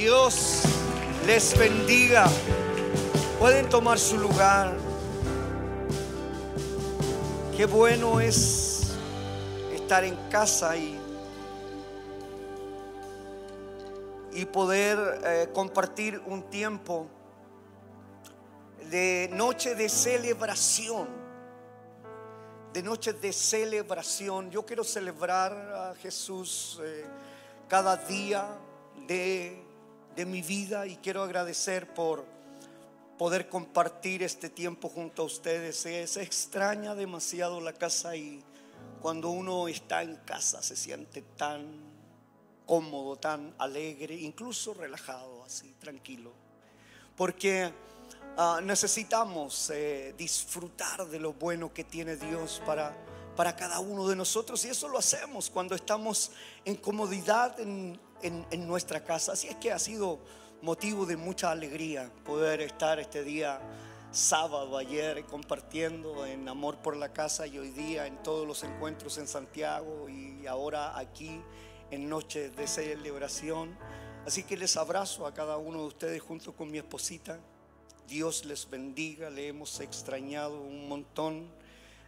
Dios les bendiga. Pueden tomar su lugar. Qué bueno es estar en casa y, y poder eh, compartir un tiempo de noche de celebración. De noche de celebración. Yo quiero celebrar a Jesús eh, cada día de, de mi vida y quiero agradecer por poder compartir este tiempo junto a ustedes. Se, extraña demasiado la casa y cuando uno está en casa se siente tan cómodo, tan alegre, incluso relajado, así, tranquilo. Porque ah, necesitamos eh, disfrutar de lo bueno que tiene Dios para, para cada uno de nosotros y eso lo hacemos cuando estamos en comodidad en, nuestra casa. Así es que ha sido motivo de mucha alegría poder estar este día sábado ayer compartiendo en Amor por la Casa y hoy día en todos los encuentros en Santiago y ahora aquí en Noche de Celebración. Así que les abrazo a cada uno de ustedes junto con mi esposita. Dios les bendiga, le hemos extrañado un montón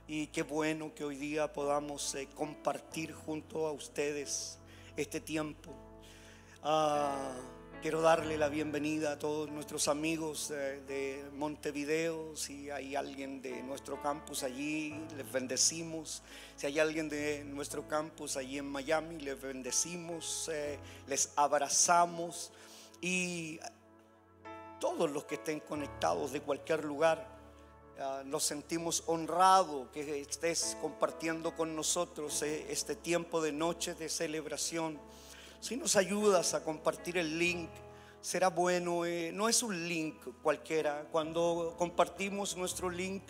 y qué bueno que hoy día podamos eh, compartir junto a ustedes este tiempo. Ah, quiero darle la bienvenida a todos nuestros amigos de, Montevideo. Si hay alguien de nuestro campus allí, les bendecimos. Si hay alguien de nuestro campus allí en Miami, les bendecimos, eh, les abrazamos. Y todos los que estén conectados de cualquier lugar, ah, nos sentimos honrados que estés compartiendo con nosotros eh, este tiempo de noche de celebración si nos ayudas a compartir el link, será bueno. Eh, no es un link cualquiera. Cuando compartimos nuestro link,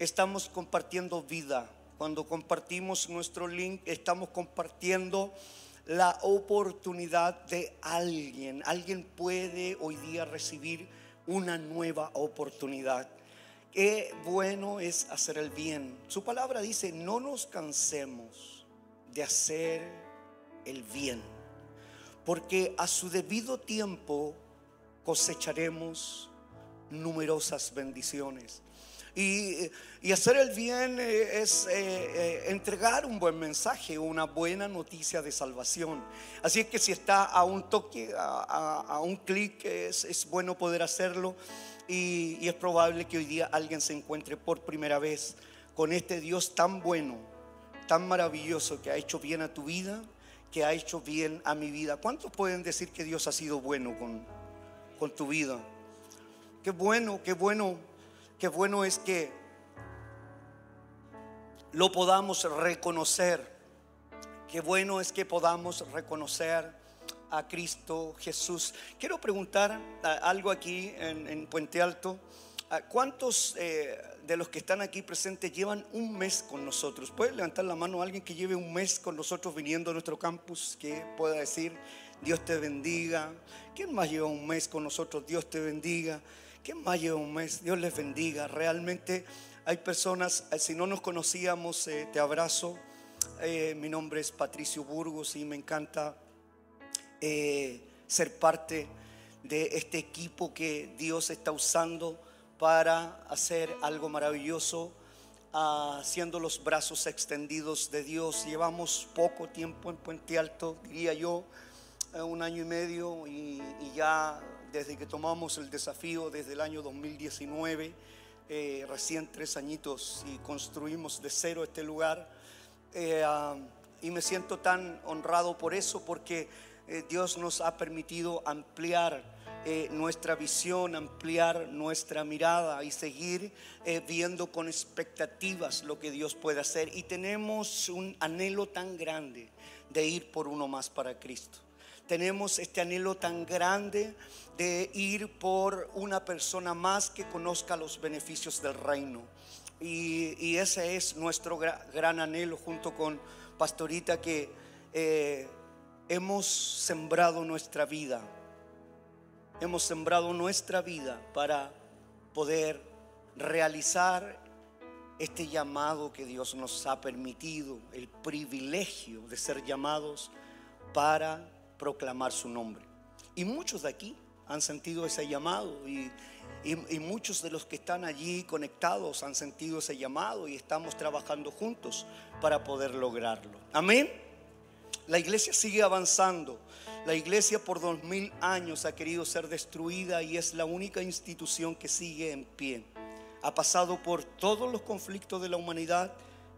estamos compartiendo vida. Cuando compartimos nuestro link, estamos compartiendo la oportunidad de alguien. Alguien puede hoy día recibir una nueva oportunidad. Qué bueno es hacer el bien. Su palabra dice, no nos cansemos de hacer el bien porque a su debido tiempo cosecharemos numerosas bendiciones. Y, hacer el bien eh, es eh, eh, entregar un buen mensaje, una buena noticia de salvación. Así es que si está a un toque, a, un clic, es, bueno poder hacerlo. Y, y es probable que hoy día alguien se encuentre por primera vez con este Dios tan bueno, tan maravilloso que ha hecho bien a tu vida que ha hecho bien a mi vida. ¿Cuántos pueden decir que Dios ha sido bueno con, con tu vida? Qué bueno, qué bueno, qué bueno es que lo podamos reconocer. Qué bueno es que podamos reconocer a Cristo Jesús. Quiero preguntar algo aquí en, Puente Alto. ¿Cuántos eh, de los que están aquí presentes llevan un mes con nosotros. ¿Puede levantar la mano alguien que lleve un mes con nosotros viniendo a nuestro campus? Que pueda decir, Dios te bendiga. ¿Quién más lleva un mes con nosotros? Dios te bendiga. ¿Quién más lleva un mes? Dios les bendiga. Realmente hay personas, eh, si no nos conocíamos, eh, te abrazo. Mi nombre es Patricio Burgos y me encanta ser parte de este equipo que Dios está usando para hacer algo maravilloso, haciendo los brazos extendidos de Dios. Llevamos poco tiempo en Puente Alto, diría yo, eh, un año y medio, y, ya desde que tomamos el desafío, desde el año 2019, eh, recién tres añitos, y construimos de cero este lugar. Eh, ah, y me siento tan honrado por eso, porque Dios nos ha permitido ampliar eh, nuestra visión, ampliar nuestra mirada y seguir eh, viendo con expectativas lo que Dios puede hacer. Y tenemos un anhelo tan grande de ir por uno más para Cristo. Tenemos este anhelo tan grande de ir por una persona más que conozca los beneficios del reino. Y, ese es nuestro gran anhelo junto con Pastorita que eh, hemos sembrado nuestra vida hemos sembrado nuestra vida para poder realizar este llamado que Dios nos ha permitido, el privilegio de ser llamados para proclamar su nombre. Y muchos de aquí han sentido ese llamado y, y, muchos de los que están allí conectados han sentido ese llamado y estamos trabajando juntos para poder lograrlo. Amén. La iglesia sigue avanzando. La iglesia por dos mil años ha querido ser destruida y es la única institución que sigue en pie. Ha pasado por todos los conflictos de la humanidad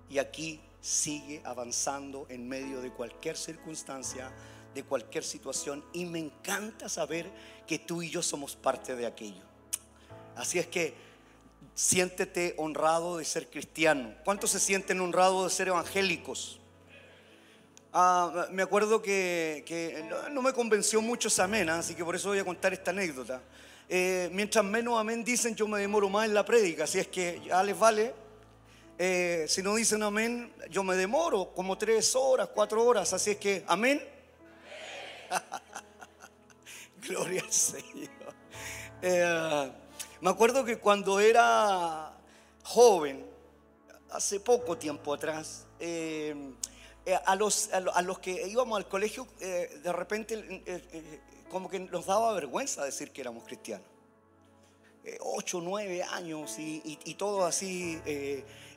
y aquí sigue avanzando en medio de cualquier circunstancia, de cualquier situación. Y me encanta saber que tú y yo somos parte de aquello. Así es que siéntete honrado de ser cristiano. ¿Cuántos se sienten honrados de ser evangélicos? Ah, me acuerdo que, no, me convenció mucho esa amén, ¿ah? así que por eso voy a contar esta anécdota. Eh, mientras menos amén dicen, yo me demoro más en la prédica, así es que ya les vale. Eh, si no dicen amén, yo me demoro como tres horas, cuatro horas, así es que amén. Gloria al Señor. Eh, me acuerdo que cuando era joven, hace poco tiempo atrás, eh, a, los, a, los que íbamos al colegio, eh, de repente eh, como que nos daba vergüenza decir que éramos cristianos. ocho, nueve años y, todo así,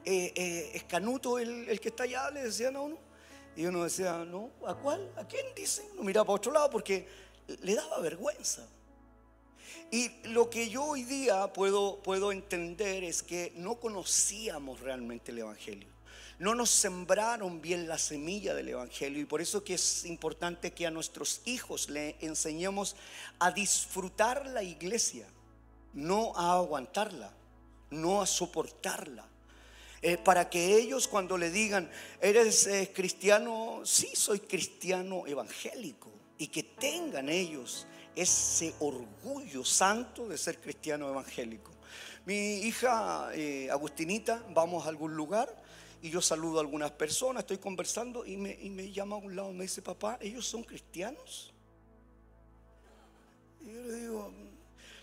escanuto el, el, que está allá, le decían a uno. Y uno decía, no, ¿a cuál? ¿A quién dicen? Uno miraba para otro lado porque le daba vergüenza. Y lo que yo hoy día puedo, puedo entender es que no conocíamos realmente el Evangelio no nos sembraron bien la semilla del Evangelio y por eso que es importante que a nuestros hijos le enseñemos a disfrutar la iglesia, no a aguantarla, no a soportarla. Eh, para que ellos cuando le digan, ¿eres eh, cristiano? Sí, soy cristiano evangélico. Y que tengan ellos ese orgullo santo de ser cristiano evangélico. Mi hija eh, Agustinita, vamos a algún lugar y yo saludo a algunas personas, estoy conversando y me, llama a un lado, me dice, papá, ¿ellos son cristianos? Y yo le digo,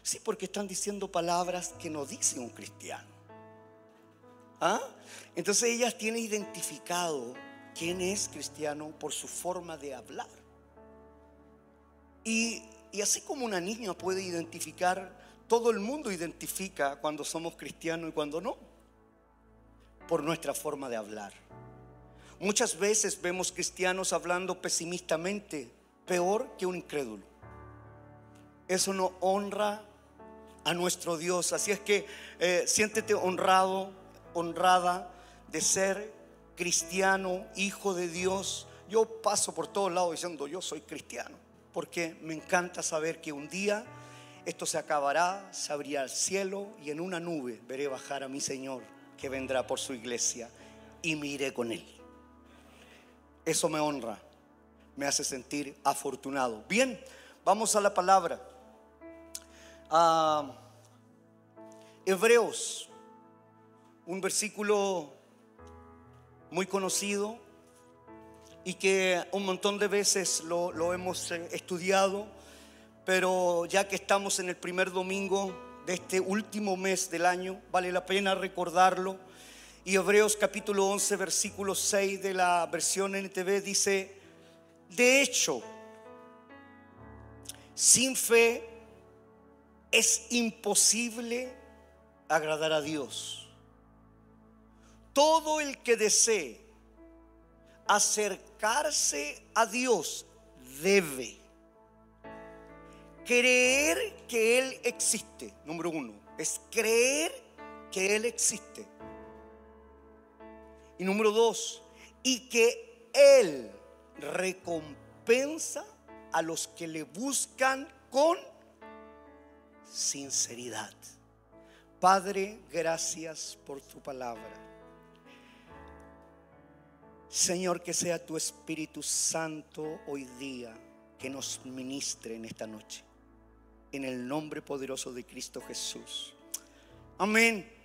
sí, porque están diciendo palabras que no dice un cristiano. ¿Ah? Entonces ellas tienen identificado quién es cristiano por su forma de hablar. Y, y así como una niña puede identificar, todo el mundo identifica cuando somos cristianos y cuando no por nuestra forma de hablar. Muchas veces vemos cristianos hablando pesimistamente, peor que un incrédulo. Eso no honra a nuestro Dios. Así es que eh, siéntete honrado, honrada de ser cristiano, hijo de Dios. Yo paso por todos lados diciendo yo soy cristiano, porque me encanta saber que un día esto se acabará, se abrirá el cielo y en una nube veré bajar a mi Señor que vendrá por su iglesia y me iré con él. Eso me honra, me hace sentir afortunado. Bien, vamos a la palabra. Ah, Hebreos, un versículo muy conocido y que un montón de veces lo, hemos eh, estudiado, pero ya que estamos en el primer domingo de este último mes del año, vale la pena recordarlo. Y Hebreos capítulo 11, versículo 6 de la versión NTV dice, de hecho, sin fe es imposible agradar a Dios. Todo el que desee acercarse a Dios debe creer que Él existe, número uno, es creer que Él existe. Y número dos, y que Él recompensa a los que le buscan con sinceridad. Padre, gracias por tu palabra. Señor, que sea tu Espíritu Santo hoy día que nos ministre en esta noche en el nombre poderoso de Cristo Jesús. Amén.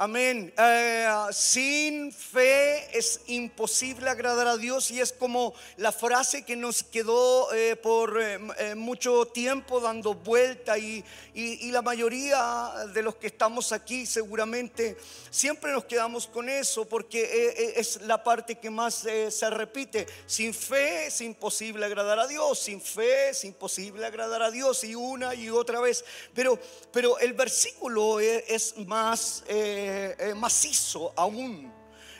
Amén. Eh, sin fe es imposible agradar a Dios y es como la frase que nos quedó eh, por eh, mucho tiempo dando vuelta y, y, la mayoría de los que estamos aquí seguramente siempre nos quedamos con eso porque es la parte que más se repite. Sin fe es imposible agradar a Dios, sin fe es imposible agradar a Dios y una y otra vez. Pero, pero el versículo es, más... Eh, eh, macizo aún.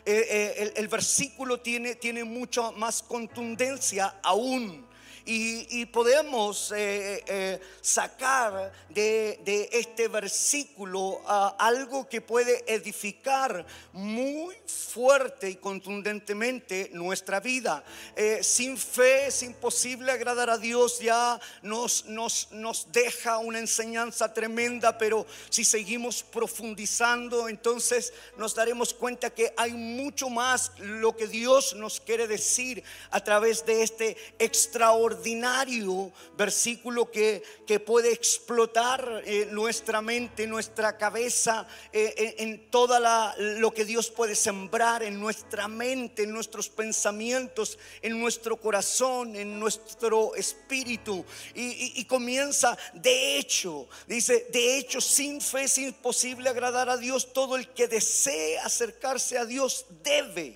Eh, el, versículo tiene, tiene mucha más contundencia aún y, podemos eh, eh, sacar de, este versículo ah, algo que puede edificar muy fuerte y contundentemente nuestra vida. Eh, sin fe es imposible agradar a Dios, ya nos, nos, nos deja una enseñanza tremenda, pero si seguimos profundizando, entonces nos daremos cuenta que hay mucho más lo que Dios nos quiere decir a través de este extraordinario ordinario versículo que, que puede explotar eh, nuestra mente, nuestra cabeza, eh, en, toda la, lo que Dios puede sembrar en nuestra mente, en nuestros pensamientos, en nuestro corazón, en nuestro espíritu. Y comienza, de hecho, dice, de hecho, sin fe es imposible agradar a Dios. Todo el que desee acercarse a Dios debe,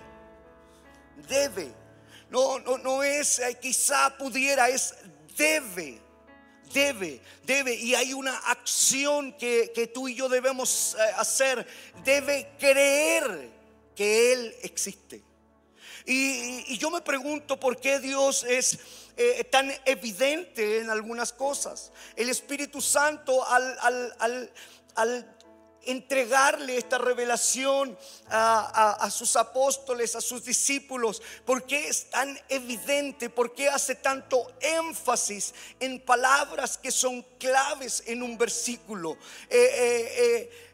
debe no, no, no es eh, quizá pudiera, es debe. Debe, debe, y hay una acción que, tú y yo debemos eh, hacer. Debe creer que Él existe. Y, yo me pregunto por qué Dios es eh, tan evidente en algunas cosas. El Espíritu Santo al, al, al entregarle esta revelación a, sus apóstoles, a sus discípulos? ¿Por qué es tan evidente? ¿Por qué hace tanto énfasis en palabras que son claves en un versículo? Eh, eh, eh,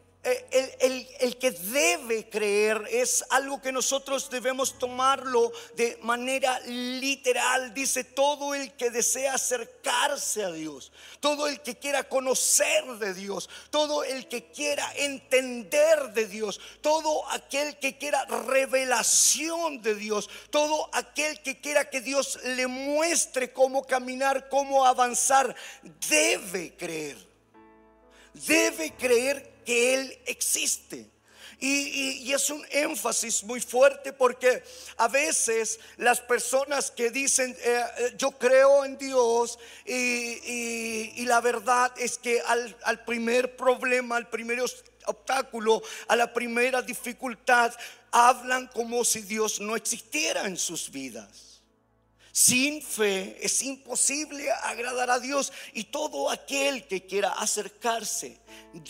el, que debe creer es algo que nosotros debemos tomarlo de manera literal. Dice todo el que desea acercarse a Dios, todo el que quiera conocer de Dios, todo el que quiera entender de Dios, todo aquel que quiera revelación de Dios, todo aquel que quiera que Dios le muestre cómo caminar, cómo avanzar, debe creer. Debe creer que Él existe. Y, es un énfasis muy fuerte porque a veces las personas que dicen eh, eh, yo creo en Dios y, la verdad es que al, al primer problema, al primer obstáculo, a la primera dificultad, hablan como si Dios no existiera en sus vidas. Sin fe es imposible agradar a Dios y todo aquel que quiera acercarse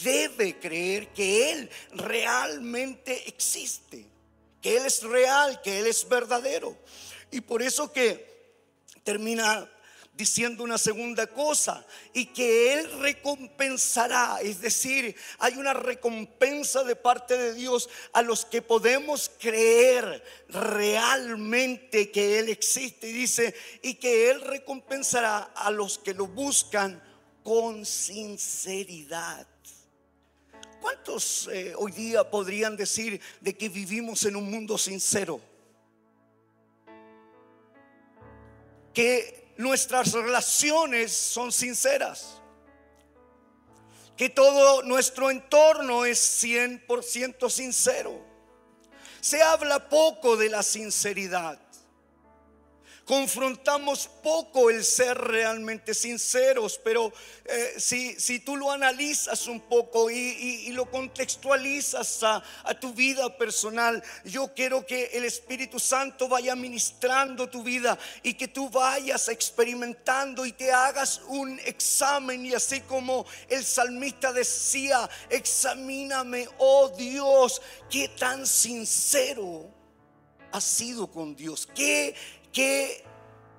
debe creer que Él realmente existe, que Él es real, que Él es verdadero. Y por eso que termina diciendo una segunda cosa y que Él recompensará, es decir, hay una recompensa de parte de Dios a los que podemos creer realmente que Él existe. Y dice, y que Él recompensará a los que lo buscan con sinceridad. ¿Cuántos eh, hoy día podrían decir de que vivimos en un mundo sincero? Nuestras relaciones son sinceras. Que todo nuestro entorno es 100% sincero. Se habla poco de la sinceridad confrontamos poco el ser realmente sinceros, pero eh, si, si, tú lo analizas un poco y, lo contextualizas a, tu vida personal, yo quiero que el Espíritu Santo vaya ministrando tu vida y que tú vayas experimentando y te hagas un examen. Y así como el salmista decía, examíname, oh Dios, qué tan sincero has sido con Dios, qué ¿Qué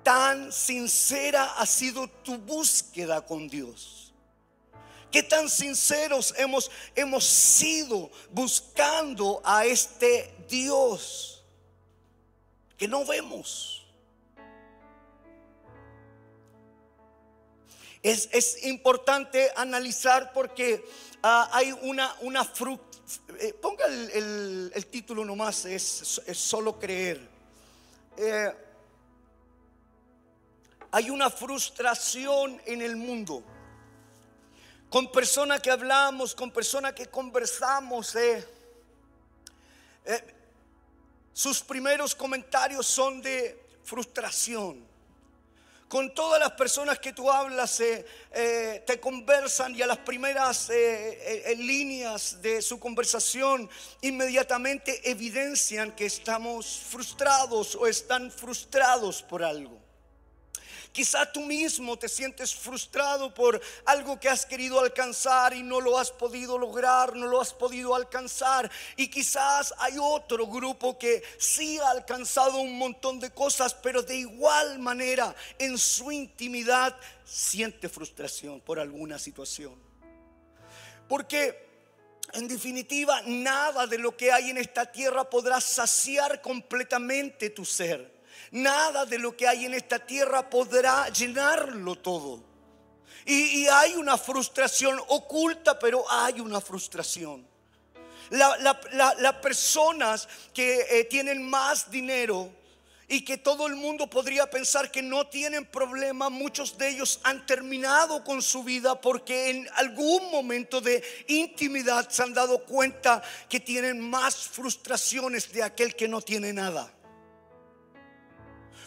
tan sincera ha sido tu búsqueda con Dios? ¿Qué tan sinceros hemos, hemos sido buscando a este Dios que no vemos? Es, importante analizar porque ah, hay una, una eh, ponga el, título nomás, es, es solo creer. Eh, hay una frustración en el mundo. Con personas que hablamos, con personas que conversamos, eh, eh, sus primeros comentarios son de frustración. Con todas las personas que tú hablas, eh, te conversan y a las primeras líneas de su conversación inmediatamente evidencian que estamos frustrados o están frustrados por algo. Quizá tú mismo te sientes frustrado por algo que has querido alcanzar y no lo has podido lograr, no lo has podido alcanzar. Y quizás hay otro grupo que sí ha alcanzado un montón de cosas, pero de igual manera en su intimidad siente frustración por alguna situación. Porque en definitiva, nada de lo que hay en esta tierra podrá saciar completamente tu ser. Nada de lo que hay en esta tierra podrá llenarlo todo. Y, hay una frustración oculta, pero hay una frustración. Las personas que eh, tienen más dinero y que todo el mundo podría pensar que no tienen problema, muchos de ellos han terminado con su vida porque en algún momento de intimidad se han dado cuenta que tienen más frustraciones de aquel que no tiene nada.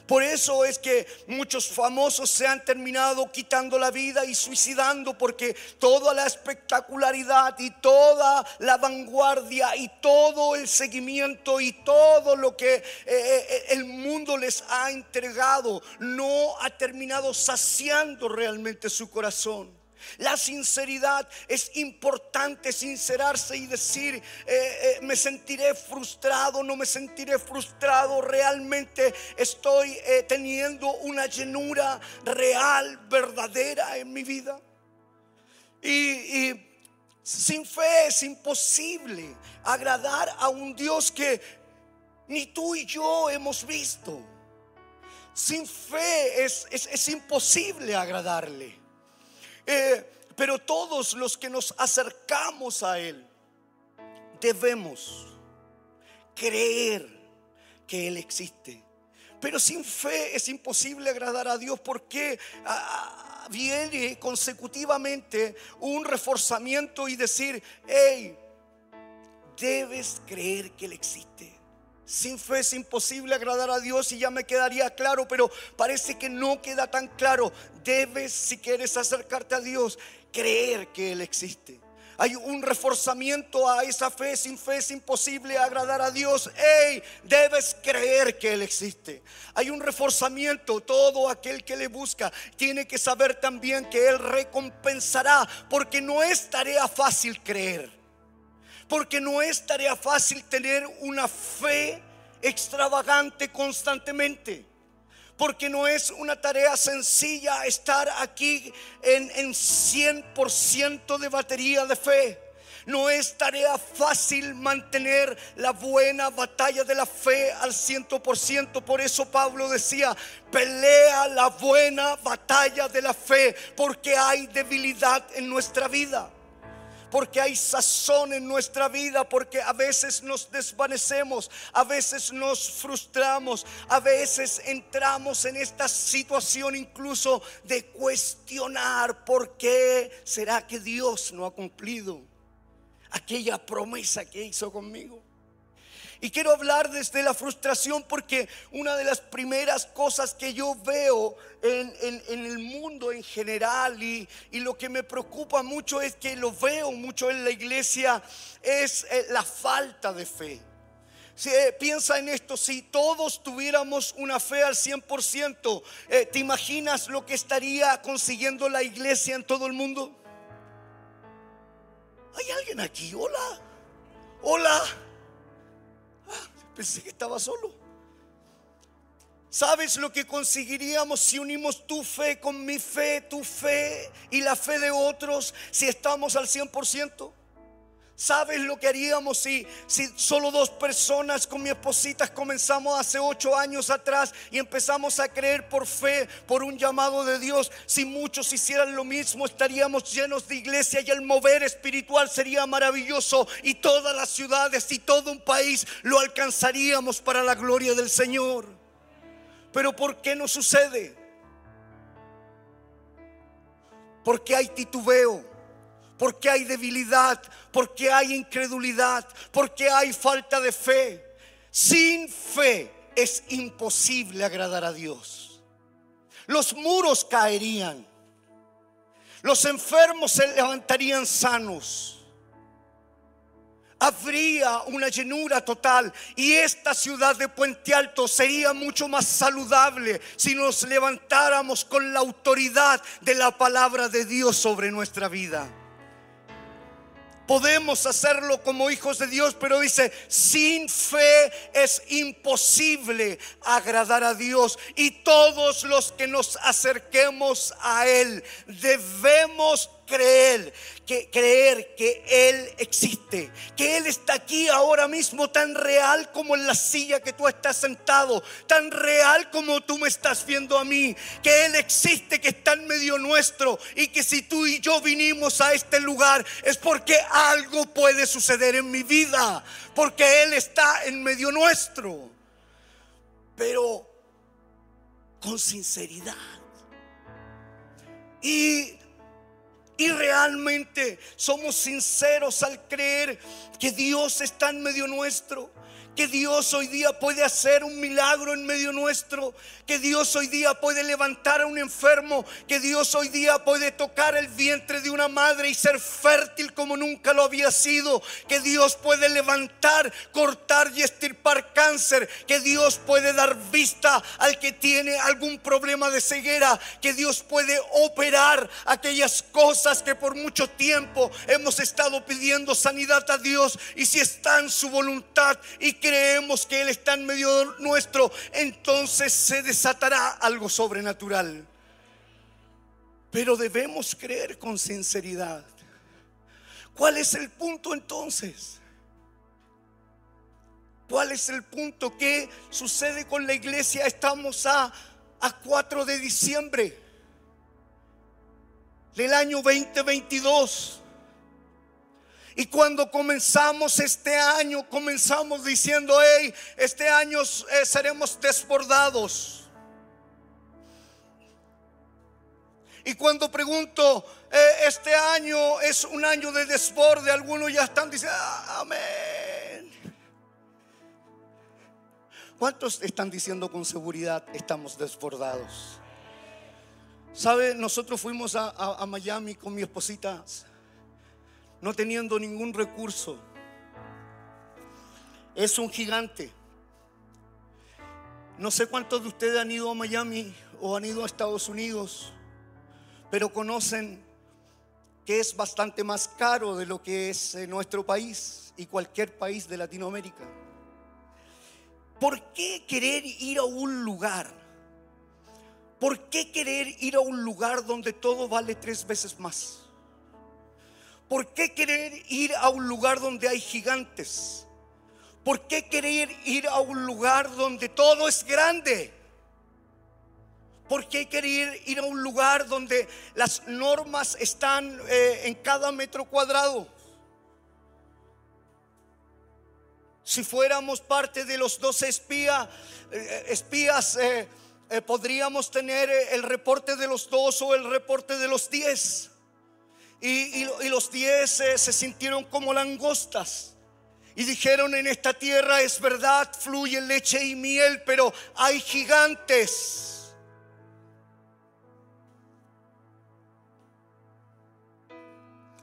Por eso es que muchos famosos se han terminado quitando la vida y suicidando porque toda la espectacularidad y toda la vanguardia y todo el seguimiento y todo lo que eh, eh, el mundo les ha entregado no ha terminado saciando realmente su corazón. La sinceridad es importante, sincerarse y decir, eh, eh, me sentiré frustrado, no me sentiré frustrado, realmente estoy eh, teniendo una llenura real, verdadera en mi vida. y sin fe es imposible agradar a un Dios que ni tú y yo hemos visto. Sin fe es, es imposible agradarle. Eh, pero todos los que nos acercamos a Él debemos creer que Él existe. Pero sin fe es imposible agradar a Dios porque ah, ah, viene consecutivamente un reforzamiento y decir, hey, debes creer que Él existe. Sin fe es imposible agradar a Dios y ya me quedaría claro, pero parece que no queda tan claro. Debes, si quieres acercarte a Dios, creer que Él existe. Hay un reforzamiento a esa fe. Sin fe es imposible agradar a Dios. Hey, debes creer que Él existe. Hay un reforzamiento. Todo aquel que le busca tiene que saber también que Él recompensará. Porque no es tarea fácil creer. Porque no es tarea fácil tener una fe extravagante constantemente. Porque no es una tarea sencilla estar aquí en, en 100% de batería de fe. No es tarea fácil mantener la buena batalla de la fe al 100%. Por eso Pablo decía, pelea la buena batalla de la fe, porque hay debilidad en nuestra vida porque hay sazón en nuestra vida, porque a veces nos desvanecemos, a veces nos frustramos, a veces entramos en esta situación incluso de cuestionar por qué será que Dios no ha cumplido aquella promesa que hizo conmigo. Y quiero hablar desde la frustración porque una de las primeras cosas que yo veo en, el mundo en general y, lo que me preocupa mucho es que lo veo mucho en la iglesia es eh, la falta de fe. Si, eh, piensa en esto, si todos tuviéramos una fe al 100%, eh, ¿te imaginas lo que estaría consiguiendo la iglesia en todo el mundo? ¿Hay alguien aquí? Hola. Hola. Pensé que estaba solo. ¿Sabes lo que conseguiríamos si unimos tu fe con mi fe, tu fe y la fe de otros si estamos al 100%? ¿Sabes lo que haríamos si, solo dos personas con mi esposita comenzamos hace ocho años atrás y empezamos a creer por fe, por un llamado de Dios? Si muchos hicieran lo mismo, estaríamos llenos de iglesia y el mover espiritual sería maravilloso y todas las ciudades y todo un país lo alcanzaríamos para la gloria del Señor. Pero ¿por qué no sucede? Porque hay titubeo porque hay debilidad, porque hay incredulidad, porque hay falta de fe. Sin fe es imposible agradar a Dios. Los muros caerían, los enfermos se levantarían sanos. Habría una llenura total y esta ciudad de Puente Alto sería mucho más saludable si nos levantáramos con la autoridad de la palabra de Dios sobre nuestra vida. Podemos hacerlo como hijos de Dios, pero dice, sin fe es imposible agradar a Dios. Y todos los que nos acerquemos a Él debemos creer que creer que él existe, que él está aquí ahora mismo tan real como en la silla que tú estás sentado, tan real como tú me estás viendo a mí, que él existe, que está en medio nuestro y que si tú y yo vinimos a este lugar es porque algo puede suceder en mi vida, porque él está en medio nuestro. Pero con sinceridad. Y y realmente somos sinceros al creer que Dios está en medio nuestro que Dios hoy día puede hacer un milagro en medio nuestro, que Dios hoy día puede levantar a un enfermo, que Dios hoy día puede tocar el vientre de una madre y ser fértil como nunca lo había sido, que Dios puede levantar, cortar y estirpar cáncer, que Dios puede dar vista al que tiene algún problema de ceguera, que Dios puede operar aquellas cosas que por mucho tiempo hemos estado pidiendo sanidad a Dios y si está en su voluntad y creemos que Él está en medio nuestro, entonces se desatará algo sobrenatural. Pero debemos creer con sinceridad. ¿Cuál es el punto entonces? ¿Cuál es el punto? ¿Qué sucede con la iglesia? Estamos a, a 4 de diciembre del año 2022. Y cuando comenzamos este año, comenzamos diciendo, hey, este año eh, seremos desbordados. Y cuando pregunto, eh, este año es un año de desborde, algunos ya están diciendo, ah, amén. ¿Cuántos están diciendo con seguridad, estamos desbordados? ¿Sabe? Nosotros fuimos a, a Miami con mi esposita no teniendo ningún recurso. Es un gigante. No sé cuántos de ustedes han ido a Miami o han ido a Estados Unidos, pero conocen que es bastante más caro de lo que es nuestro país y cualquier país de Latinoamérica. ¿Por qué querer ir a un lugar? ¿Por qué querer ir a un lugar donde todo vale tres veces más? ¿Por qué querer ir a un lugar donde hay gigantes? ¿Por qué querer ir a un lugar donde todo es grande? ¿Por qué querer ir a un lugar donde las normas están eh, en cada metro cuadrado? Si fuéramos parte de los 12 espía, eh, espías, eh, podríamos tener el reporte de los dos o el reporte de los diez. Y, los diez eh, se sintieron como langostas. Y dijeron, en esta tierra es verdad, fluye leche y miel, pero hay gigantes.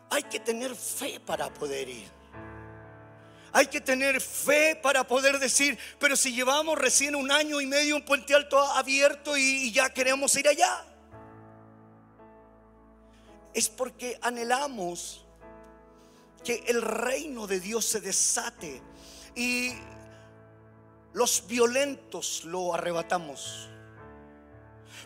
Hay que tener fe para poder ir. Hay que tener fe para poder decir, pero si llevamos recién un año y medio un puente alto abierto y ya queremos ir allá es porque anhelamos que el reino de Dios se desate y los violentos lo arrebatamos.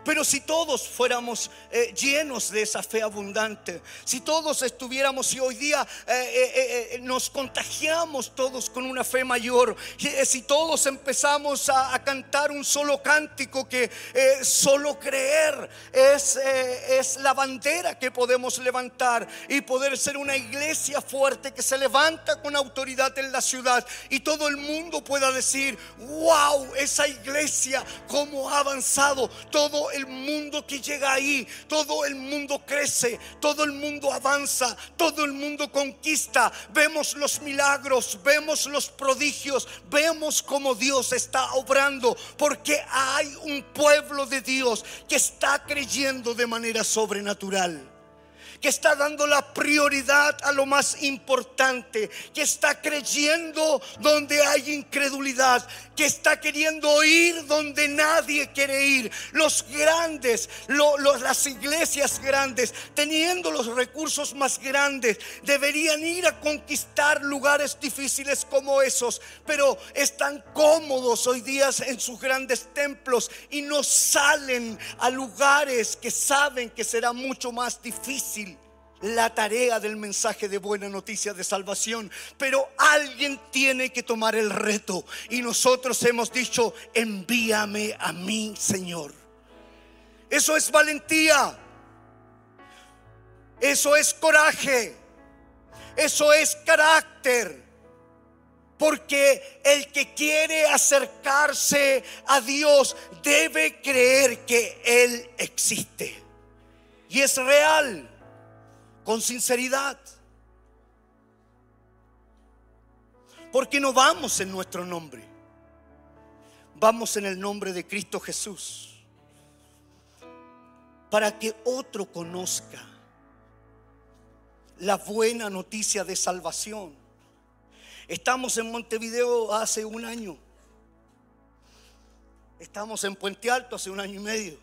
Pero si todos fuéramos eh, llenos de esa fe abundante, si todos estuviéramos y hoy día eh, eh, nos contagiamos todos con una fe mayor, si todos empezamos a, cantar un solo cántico que solo creer es, es la bandera que podemos levantar y poder ser una iglesia fuerte que se levanta con autoridad en la ciudad y todo el mundo pueda decir, wow, esa iglesia, cómo ha avanzado, todo el mundo que llega ahí, todo el mundo crece, todo el mundo avanza, todo el mundo conquista. Vemos los milagros, vemos los prodigios, vemos cómo Dios está obrando, porque hay un pueblo de Dios que está creyendo de manera sobrenatural que está dando la prioridad a lo más importante, que está creyendo donde hay incredulidad, que está queriendo ir donde nadie quiere ir. Los grandes, las iglesias grandes, teniendo los recursos más grandes, deberían ir a conquistar lugares difíciles como esos, pero están cómodos hoy día en sus grandes templos y no salen a lugares que saben que será mucho más difícil la tarea del mensaje de buena noticia de salvación. Pero alguien tiene que tomar el reto. Y nosotros hemos dicho, envíame a mí, Señor. Eso es valentía. Eso es coraje. Eso es carácter. Porque el que quiere acercarse a Dios debe creer que Él existe. Y es real con sinceridad. Porque no vamos en nuestro nombre, vamos en el nombre de Cristo Jesús. Para que otro conozca la buena noticia de salvación. Estamos en Montevideo hace un año. Estamos en Puente Alto hace un año y medio.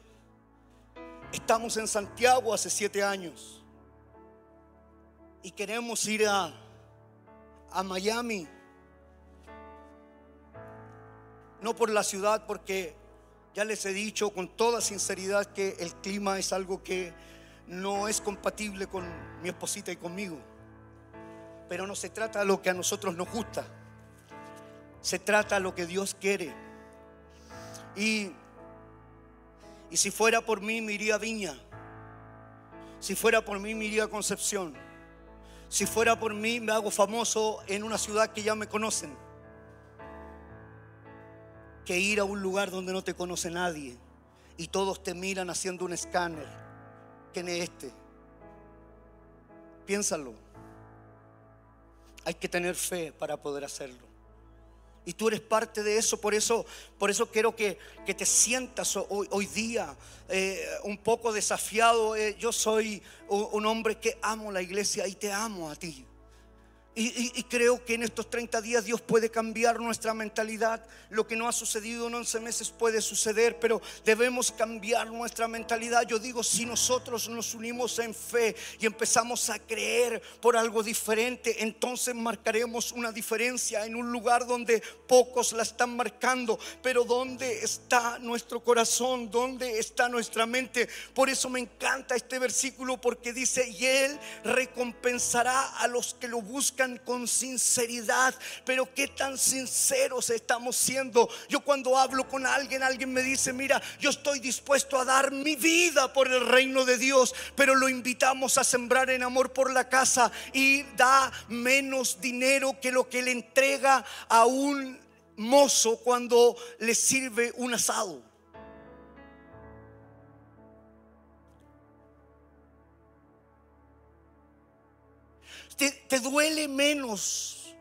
Estamos en Santiago hace siete años y queremos ir a, a Miami. No por la ciudad, porque ya les he dicho con toda sinceridad que el clima es algo que no es compatible con mi esposita y conmigo. Pero no se trata de lo que a nosotros nos gusta. Se trata de lo que Dios quiere. Y, y si fuera por mí, me iría a Viña. Si fuera por mí, me iría a Concepción. Si fuera por mí, me hago famoso en una ciudad que ya me conocen. Que ir a un lugar donde no te conoce nadie y todos te miran haciendo un escáner. ¿Quién es este? Piénsalo. Hay que tener fe para poder hacerlo. Y tú eres parte de eso, por eso, por eso quiero que, te sientas hoy, día eh, un poco desafiado. Eh, yo soy un hombre que amo la iglesia y te amo a ti. Y, creo que en estos 30 días Dios puede cambiar nuestra mentalidad. Lo que no ha sucedido en 11 meses puede suceder, pero debemos cambiar nuestra mentalidad. Yo digo, si nosotros nos unimos en fe y empezamos a creer por algo diferente, entonces marcaremos una diferencia en un lugar donde pocos la están marcando. Pero ¿dónde está nuestro corazón? ¿Dónde está nuestra mente? Por eso me encanta este versículo porque dice, y Él recompensará a los que lo buscan con sinceridad. Pero qué tan sinceros estamos siendo. Yo cuando hablo con alguien, alguien me dice, mira, yo estoy dispuesto a dar mi vida por el reino de Dios, pero lo invitamos a sembrar en amor por la casa y da menos dinero que lo que le entrega a un mozo cuando le sirve un asado. Te, duele menos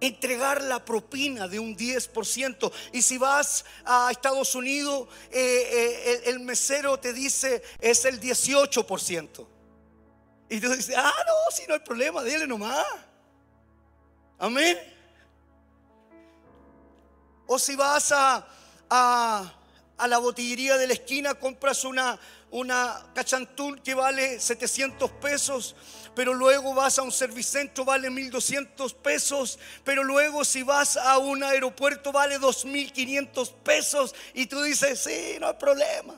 entregar la propina de un 10%. Y si vas a Estados Unidos, eh, eh, el, mesero te dice es el 18%. Y tú dices, ah, no, si no hay problema, dile nomás. Amén. O si vas a, a, la botillería de la esquina, compras una, una cachantún que vale 700 pesos pero luego vas a un servicentro vale 1.200 pesos, pero luego si vas a un aeropuerto vale 2.500 pesos y tú dices, sí, no hay problema.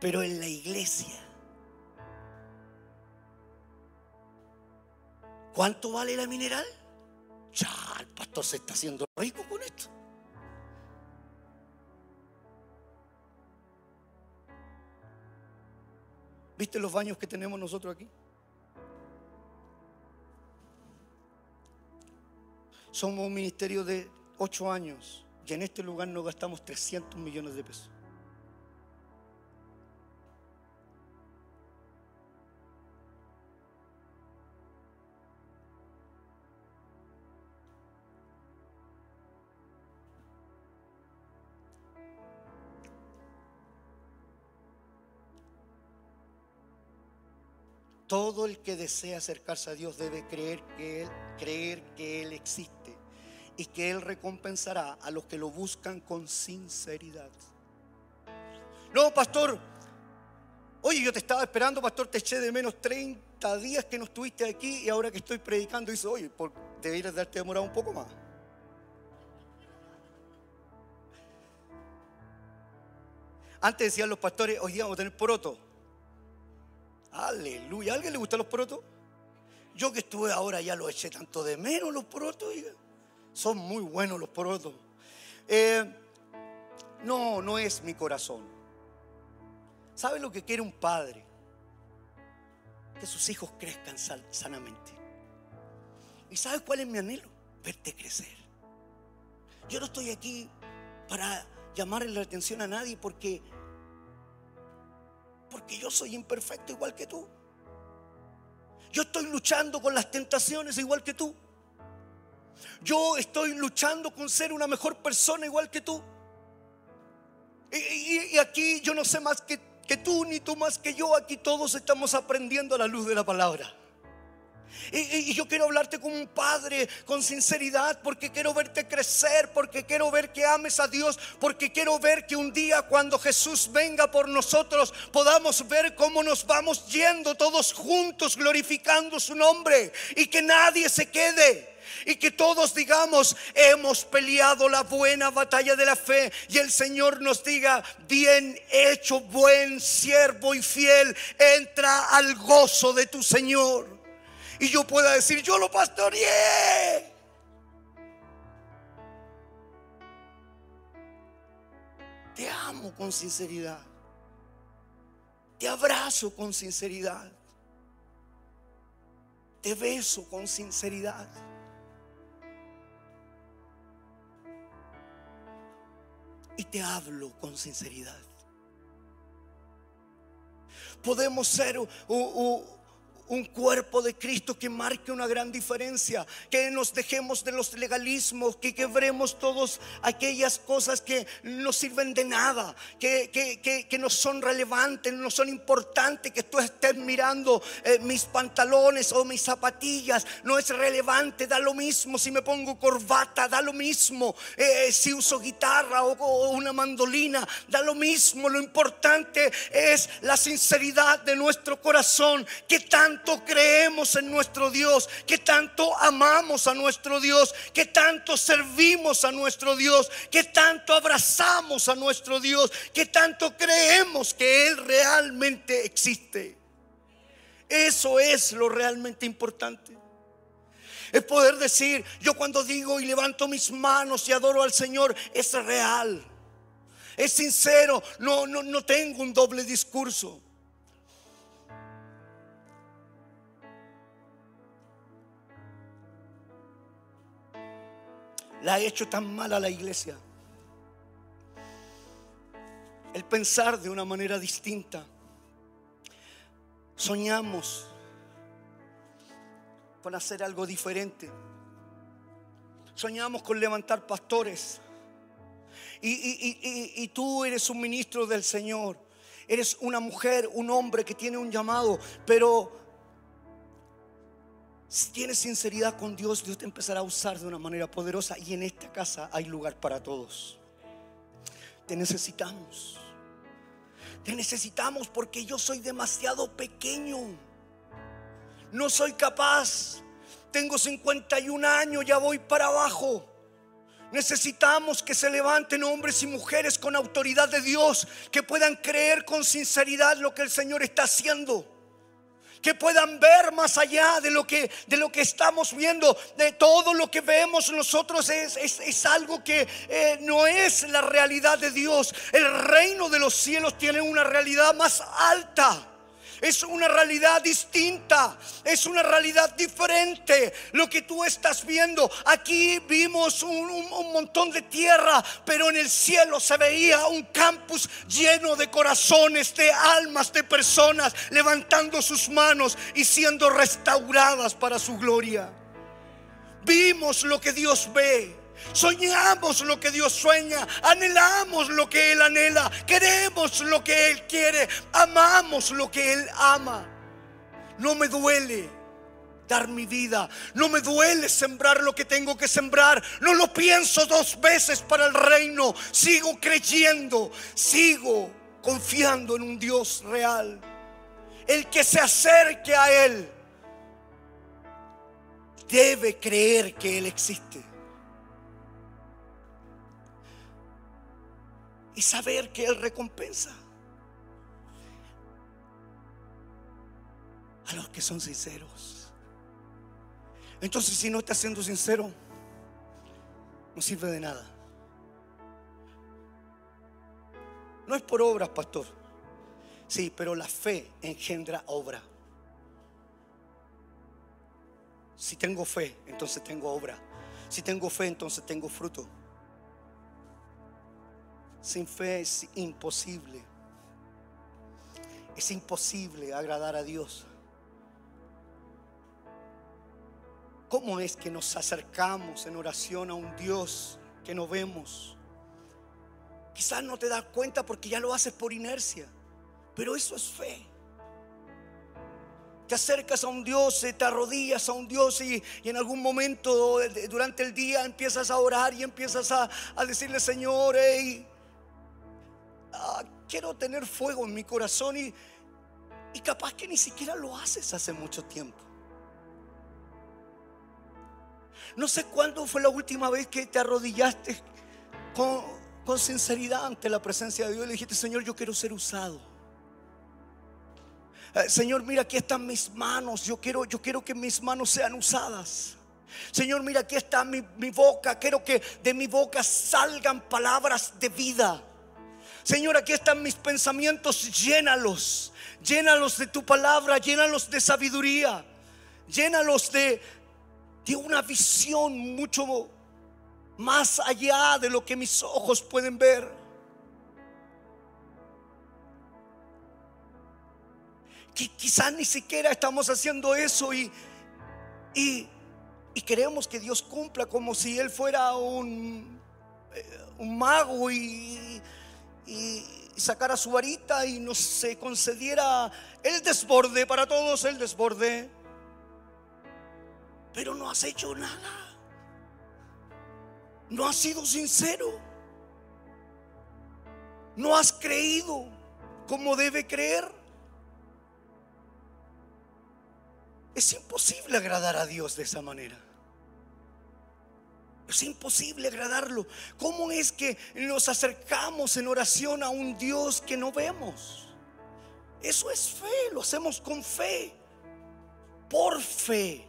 Pero en la iglesia, ¿cuánto vale la mineral? Ya, el pastor se está haciendo rico con esto. ¿Viste los baños que tenemos nosotros aquí? Somos un ministerio de ocho años y en este lugar nos gastamos 300 millones de pesos. Todo el que desea acercarse a Dios debe creer que Él, creer que Él existe y que Él recompensará a los que lo buscan con sinceridad. No, pastor. Oye, yo te estaba esperando, pastor, te eché de menos 30 días que no estuviste aquí y ahora que estoy predicando, dice, oye, por, deberías darte demorado un poco más. Antes decían los pastores, hoy día vamos a tener poroto. Aleluya. ¿A alguien le gustan los porotos? Yo que estuve ahora ya lo eché tanto de menos los porotos. Son muy buenos los porotos. Eh, no, no es mi corazón. ¿Sabe lo que quiere un padre? Que sus hijos crezcan sanamente. ¿Y sabe cuál es mi anhelo? Verte crecer. Yo no estoy aquí para llamarle la atención a nadie porque porque yo soy imperfecto igual que tú. Yo estoy luchando con las tentaciones igual que tú. Yo estoy luchando con ser una mejor persona igual que tú. Y, aquí yo no sé más que, tú, ni tú más que yo. Aquí todos estamos aprendiendo a la luz de la palabra. Y, yo quiero hablarte como un padre con sinceridad porque quiero verte crecer, porque quiero ver que ames a Dios, porque quiero ver que un día cuando Jesús venga por nosotros podamos ver cómo nos vamos yendo todos juntos glorificando su nombre y que nadie se quede. Y que todos digamos, hemos peleado la buena batalla de la fe. Y el Señor nos diga, bien hecho, buen siervo y fiel, entra al gozo de tu Señor y yo pueda decir, yo lo pastoreé. Te amo con sinceridad. Te abrazo con sinceridad. Te beso con sinceridad. Y te hablo con sinceridad. Podemos ser un cuerpo de Cristo que marque una gran diferencia, que nos dejemos de los legalismos, que quebremos todas aquellas cosas que no sirven de nada, que, que, no son relevantes, no son importantes, que tú estés mirando eh, mis pantalones o mis zapatillas, no es relevante, da lo mismo si me pongo corbata, da lo mismo eh, si uso guitarra o, o una mandolina, da lo mismo, lo importante es la sinceridad de nuestro corazón, que tanto creemos en nuestro Dios, que tanto amamos a nuestro Dios, que tanto servimos a nuestro Dios, que tanto abrazamos a nuestro Dios, que tanto creemos que Él realmente existe. Eso es lo realmente importante. Es poder decir, yo cuando digo y levanto mis manos y adoro al Señor, es real. Es sincero, no, no, no tengo un doble discurso. La ha hecho tan mal a la iglesia. El pensar de una manera distinta. Soñamos con hacer algo diferente. Soñamos con levantar pastores. Y, y, tú eres un ministro del Señor. Eres una mujer, un hombre que tiene un llamado, pero si tienes sinceridad con Dios, Dios te empezará a usar de una manera poderosa y en esta casa hay lugar para todos. Te necesitamos. Te necesitamos porque yo soy demasiado pequeño. No soy capaz. Tengo 51 años, ya voy para abajo. Necesitamos que se levanten hombres y mujeres con autoridad de Dios, que puedan creer con sinceridad lo que el Señor está haciendo. Que puedan ver más allá de lo que, de lo que estamos viendo, de todo lo que vemos nosotros es, es, algo que eh, no es la realidad de Dios. El reino de los cielos tiene una realidad más alta es una realidad distinta, es una realidad diferente. Lo que tú estás viendo, aquí vimos un, montón de tierra, pero en el cielo se veía un campus lleno de corazones, de almas, de personas levantando sus manos y siendo restauradas para su gloria. Vimos lo que Dios ve. Soñamos lo que Dios sueña, anhelamos lo que Él anhela, queremos lo que Él quiere, amamos lo que Él ama. No me duele dar mi vida, no me duele sembrar lo que tengo que sembrar, no lo pienso dos veces para el reino, sigo creyendo, sigo confiando en un Dios real. El que se acerque a Él debe creer que Él existe. Y saber que Él recompensa a los que son sinceros. Entonces, si no estás siendo sincero, no sirve de nada. No es por obras, pastor. Sí, pero la fe engendra obra. Si tengo fe, entonces tengo obra. Si tengo fe, entonces tengo fruto. Sin fe es imposible. Es imposible agradar a Dios. ¿Cómo es que nos acercamos en oración a un Dios que no vemos? Quizás no te das cuenta porque ya lo haces por inercia, pero eso es fe. Te acercas a un Dios, te arrodillas a un Dios y, en algún momento durante el día empiezas a orar y empiezas a, decirle, Señor, hey, Ah, quiero tener fuego en mi corazón y, y capaz que ni siquiera lo haces hace mucho tiempo. No sé cuándo fue la última vez que te arrodillaste con, con sinceridad ante la presencia de Dios y le dijiste, Señor, yo quiero ser usado. Eh, Señor, mira, aquí están mis manos. Yo quiero, yo quiero que mis manos sean usadas. Señor, mira, aquí está mi, mi boca. Quiero que de mi boca salgan palabras de vida. Señor, aquí están mis pensamientos, llénalos. Llénalos de tu palabra, llénalos de sabiduría. Llénalos de, de una visión mucho más allá de lo que mis ojos pueden ver. Que quizás ni siquiera estamos haciendo eso y, y, queremos que Dios cumpla como si Él fuera un, eh, un mago y y sacara su varita y nos se concediera el desborde para todos, el desborde. Pero no has hecho nada. No has sido sincero. No has creído como debe creer. Es imposible agradar a Dios de esa manera. Es imposible agradarlo. ¿Cómo es que nos acercamos en oración a un Dios que no vemos? Eso es fe, lo hacemos con fe, por fe,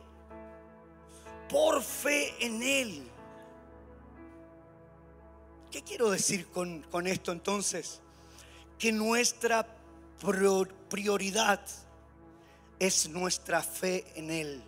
por fe en Él. ¿Qué quiero decir con, con esto entonces? Que nuestra prioridad es nuestra fe en Él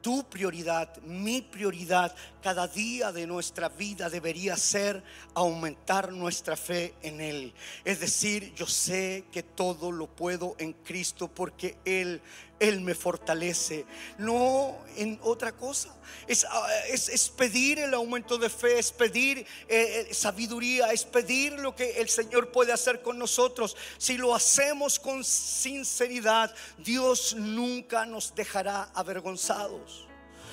tu prioridad, mi prioridad, cada día de nuestra vida debería ser aumentar nuestra fe en Él. Es decir, yo sé que todo lo puedo en Cristo porque Él él me fortalece, no en otra cosa. Es, ah, es, pedir el aumento de fe, es pedir eh, eh, sabiduría, es pedir lo que el Señor puede hacer con nosotros. Si lo hacemos con sinceridad, Dios nunca nos dejará avergonzados.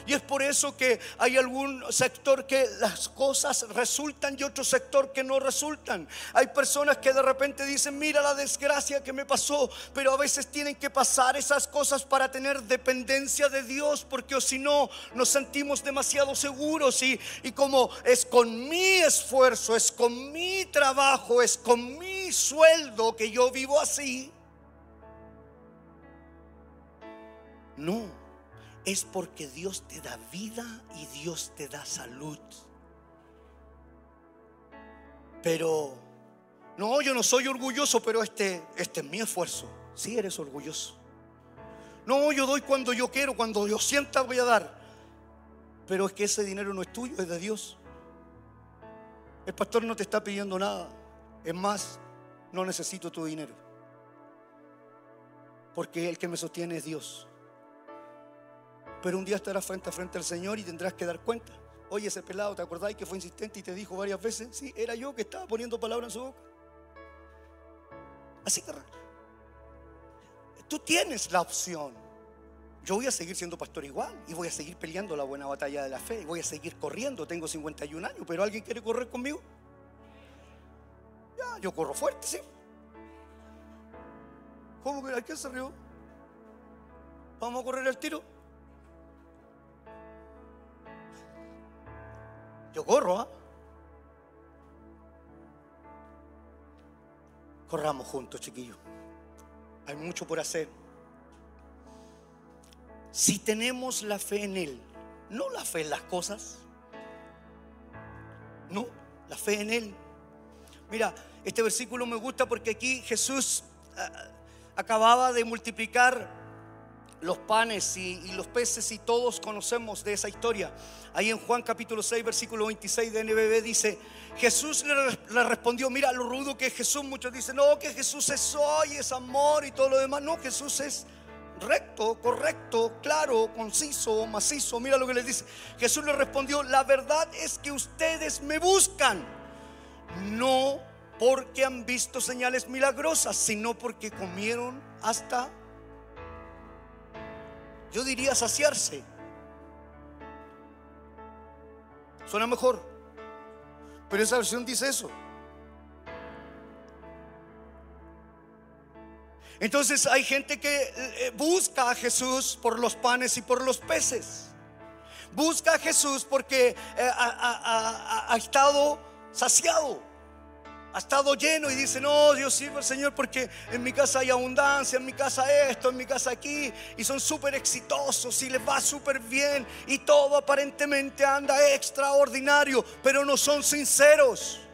Y es por eso que hay algún sector que las cosas resultan y otro sector que no resultan. Hay personas que de repente dicen, mira la desgracia que me pasó, pero a veces tienen que pasar esas cosas para tener dependencia de Dios, porque si no, nos sentimos demasiado seguros y, y como es con mi esfuerzo, es con mi trabajo, es con mi sueldo que yo vivo así. No es porque Dios te da vida y Dios te da salud. Pero, no, yo no soy orgulloso, pero este, este es mi esfuerzo. Sí eres orgulloso. No, yo doy cuando yo quiero, cuando yo sienta voy a dar. Pero es que ese dinero no es tuyo, es de Dios. El pastor no te está pidiendo nada. Es más, no necesito tu dinero. Porque el que me sostiene es Dios. Pero un día estarás frente a frente al Señor y tendrás que dar cuenta. Oye, ese pelado, ¿te acordáis que fue insistente y te dijo varias veces? Sí, era yo que estaba poniendo palabras en su boca. Así que tú tienes la opción. Yo voy a seguir siendo pastor igual y voy a seguir peleando la buena batalla de la fe y voy a seguir corriendo. Tengo 51 años, pero ¿alguien quiere correr conmigo? Ya, yo corro fuerte, sí. ¿Cómo que hay que se rió? ¿Vamos a correr el tiro? Yo corro, ¿ah? Corramos juntos, chiquillos. Hay mucho por hacer. Si tenemos la fe en Él, no la fe en las cosas, no, la fe en Él. Mira, este versículo me gusta porque aquí Jesús ah, acababa de multiplicar los panes y, los peces y todos conocemos de esa historia. Ahí en Juan capítulo 6, versículo 26 de NBB dice, Jesús le, respondió, mira lo rudo que es Jesús. Muchos dicen, no, que Jesús es hoy, es amor y todo lo demás. No, Jesús es recto, correcto, claro, conciso, macizo. Mira lo que le dice. Jesús le respondió, la verdad es que ustedes me buscan, no porque han visto señales milagrosas, sino porque comieron hasta yo diría saciarse. Suena mejor. Pero esa versión dice eso. Entonces hay gente que eh, busca a Jesús por los panes y por los peces. Busca a Jesús porque eh, ha estado saciado ha estado lleno y dice, no, Dios sirve al Señor porque en mi casa hay abundancia, en mi casa esto, en mi casa aquí, y son súper exitosos y les va súper bien y todo aparentemente anda extraordinario, pero no son sinceros.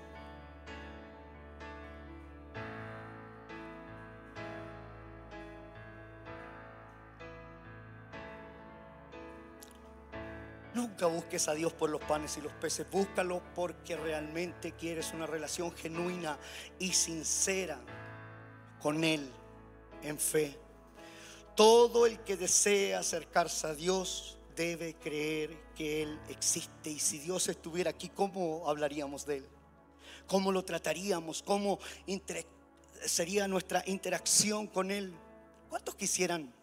Nunca busques a Dios por los panes y los peces, búscalo porque realmente quieres una relación genuina y sincera con Él en fe. Todo el que desea acercarse a Dios debe creer que Él existe. Y si Dios estuviera aquí, ¿cómo hablaríamos de Él? ¿Cómo lo trataríamos? ¿Cómo sería nuestra interacción con Él? ¿Cuántos quisieran?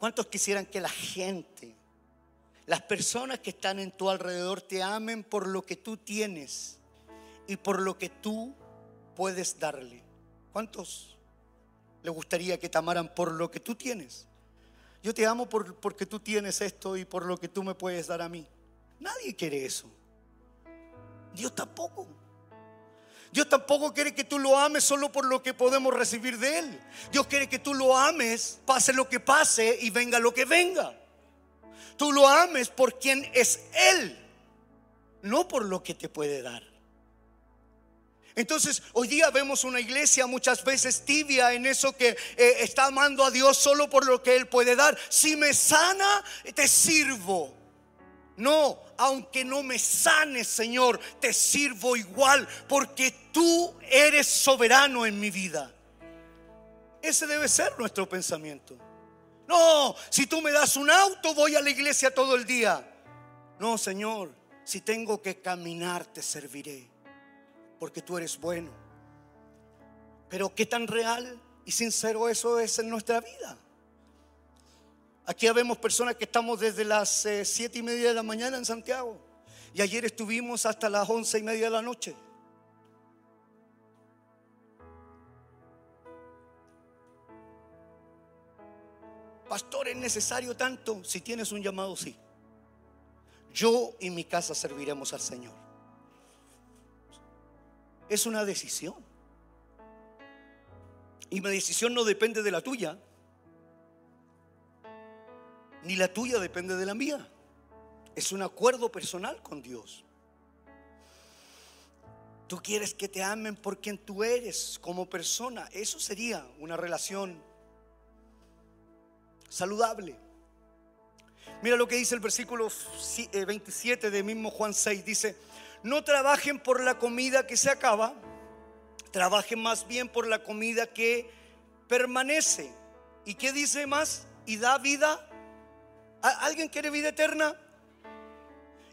¿Cuántos quisieran que la gente las personas que están en tu alrededor te amen por lo que tú tienes y por lo que tú puedes darle. ¿Cuántos le gustaría que te amaran por lo que tú tienes? Yo te amo por, porque tú tienes esto y por lo que tú me puedes dar a mí. Nadie quiere eso. Dios tampoco. Dios tampoco quiere que tú lo ames solo por lo que podemos recibir de Él. Dios quiere que tú lo ames, pase lo que pase y venga lo que venga tú lo ames por quien es Él, no por lo que te puede dar. Entonces, hoy día vemos una iglesia muchas veces tibia en eso que eh, está amando a Dios solo por lo que Él puede dar. Si me sana, te sirvo. No, aunque no me sanes, Señor, te sirvo igual porque tú eres soberano en mi vida. Ese debe ser nuestro pensamiento. No, si tú me das un auto, voy a la iglesia todo el día. No, Señor, si tengo que caminar, te serviré, porque tú eres bueno. Pero qué tan real y sincero eso es en nuestra vida. Aquí vemos personas que estamos desde las eh, siete y media de la mañana en Santiago. Y ayer estuvimos hasta las once y media de la noche. Pastor, ¿es necesario tanto? Si tienes un llamado, sí. Yo y mi casa serviremos al Señor. Es una decisión. Y mi decisión no depende de la tuya, ni la tuya depende de la mía. Es un acuerdo personal con Dios. Tú quieres que te amen por quien tú eres como persona. Eso sería una relación saludable. Mira lo que dice el versículo 27 eh, de mismo Juan 6. Dice, no trabajen por la comida que se acaba, trabajen más bien por la comida que permanece. ¿Y qué dice más? Y da vida. ¿Alguien quiere vida eterna?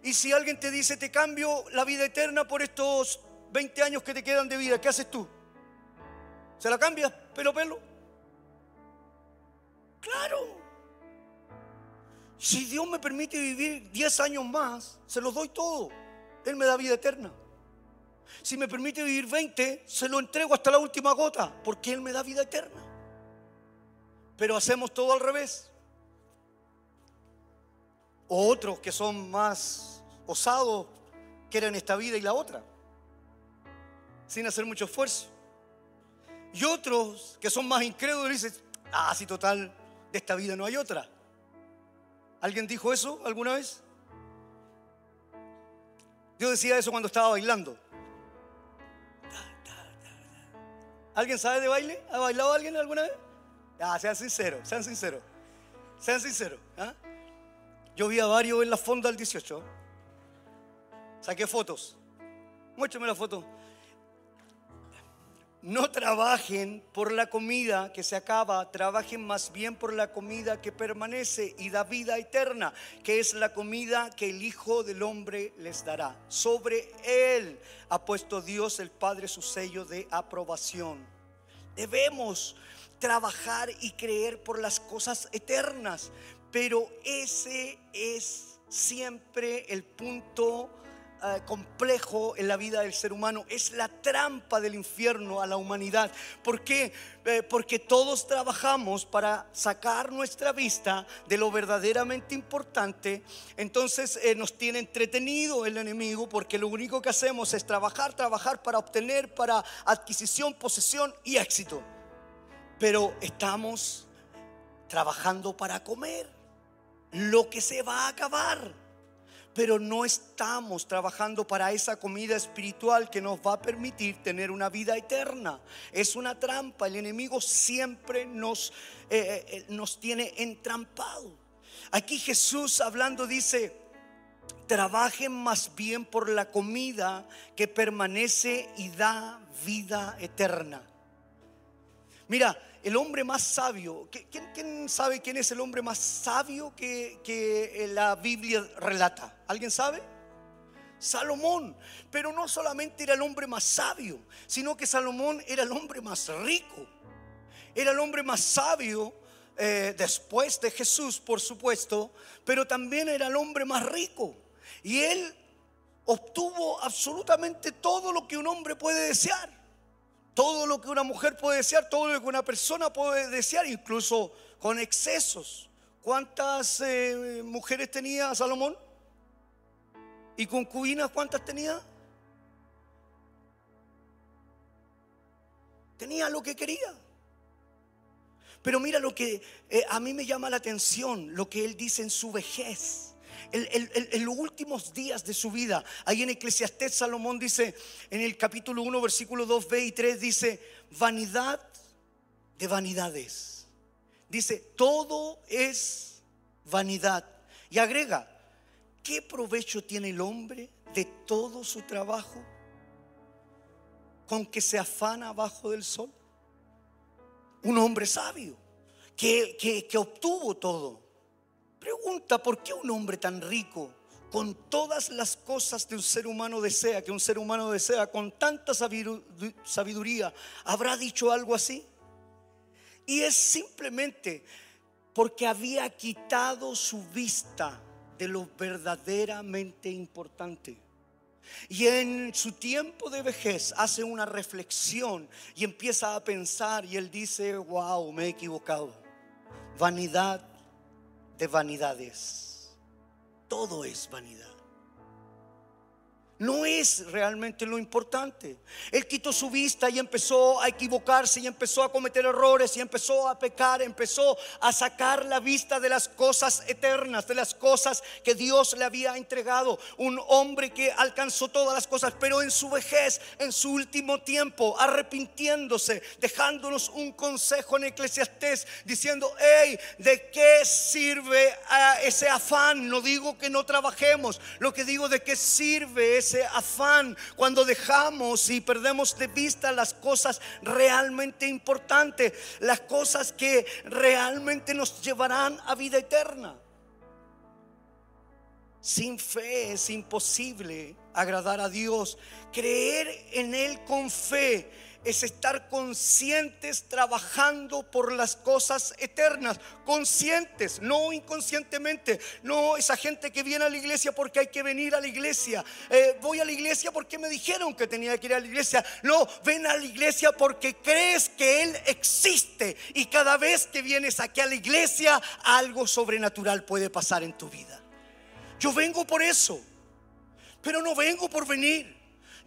Y si alguien te dice, te cambio la vida eterna por estos 20 años que te quedan de vida, ¿qué haces tú? ¿Se la cambias pelo pelo? Claro. Si Dios me permite vivir 10 años más, se los doy todo. Él me da vida eterna. Si me permite vivir 20, se lo entrego hasta la última gota, porque Él me da vida eterna. Pero hacemos todo al revés. O otros que son más osados quieren esta vida y la otra, sin hacer mucho esfuerzo. Y otros que son más incrédulos dicen, ah, sí, total, esta vida no hay otra. ¿Alguien dijo eso alguna vez? Yo decía eso cuando estaba bailando. ¿Alguien sabe de baile? ¿Ha bailado alguien alguna vez? Ah, sean sinceros, sean sinceros. Sean sinceros. ¿ah? Yo vi a varios en la fonda del 18. Saqué fotos. Muéstrame la foto. No trabajen por la comida que se acaba, trabajen más bien por la comida que permanece y da vida eterna, que es la comida que el Hijo del Hombre les dará. Sobre él ha puesto Dios el Padre su sello de aprobación. Debemos trabajar y creer por las cosas eternas, pero ese es siempre el punto eh, complejo en la vida del ser humano, es la trampa del infierno a la humanidad. ¿Por qué? Eh, porque todos trabajamos para sacar nuestra vista de lo verdaderamente importante. Entonces eh, nos tiene entretenido el enemigo porque lo único que hacemos es trabajar, trabajar para obtener, para adquisición, posesión y éxito. Pero estamos trabajando para comer lo que se va a acabar pero no estamos trabajando para esa comida espiritual que nos va a permitir tener una vida eterna. Es una trampa, el enemigo siempre nos, eh, eh, eh, nos tiene entrampado. Aquí Jesús hablando dice, trabajen más bien por la comida que permanece y da vida eterna. Mira, el hombre más sabio, ¿quién, sabe quién es el hombre más sabio que, que la Biblia relata? ¿Alguien sabe? Salomón. Pero no solamente era el hombre más sabio, sino que Salomón era el hombre más rico. Era el hombre más sabio eh, después de Jesús, por supuesto, pero también era el hombre más rico. Y él obtuvo absolutamente todo lo que un hombre puede desear todo lo que una mujer puede desear, todo lo que una persona puede desear, incluso con excesos. ¿Cuántas eh, mujeres tenía Salomón? ¿Y concubinas cuántas tenía? Tenía lo que quería. Pero mira lo que eh, a mí me llama la atención, lo que él dice en su vejez en los últimos días de su vida. Ahí en Eclesiastés Salomón dice, en el capítulo 1, versículo 2b y 3, dice, vanidad de vanidades. Dice, todo es vanidad. Y agrega, ¿qué provecho tiene el hombre de todo su trabajo con que se afana abajo del sol? Un hombre sabio que, que obtuvo todo Pregunta, ¿por qué un hombre tan rico, con todas las cosas que un ser humano desea, que un ser humano desea, con tanta sabiduría, habrá dicho algo así? Y es simplemente porque había quitado su vista de lo verdaderamente importante. Y en su tiempo de vejez hace una reflexión y empieza a pensar y él dice, wow, me he equivocado. Vanidad de vanidades. Todo es vanidad no es realmente lo importante. Él quitó su vista y empezó a equivocarse y empezó a cometer errores y empezó a pecar, empezó a sacar la vista de las cosas eternas, de las cosas que Dios le había entregado. Un hombre que alcanzó todas las cosas, pero en su vejez, en su último tiempo, arrepintiéndose, dejándonos un consejo en Eclesiastés diciendo, hey, ¿de qué sirve ese afán? No digo que no trabajemos, lo que digo de qué sirve ese afán, cuando dejamos y perdemos de vista las cosas realmente importantes, las cosas que realmente nos llevarán a vida eterna. Sin fe es imposible agradar a Dios. Creer en Él con fe es estar conscientes trabajando por las cosas eternas, conscientes, no inconscientemente, no esa gente que viene a la iglesia porque hay que venir a la iglesia, eh, voy a la iglesia porque me dijeron que tenía que ir a la iglesia, no, ven a la iglesia porque crees que Él existe. Y cada vez que vienes aquí a la iglesia algo sobrenatural puede pasar en tu vida. Yo vengo por eso, pero no vengo por venir.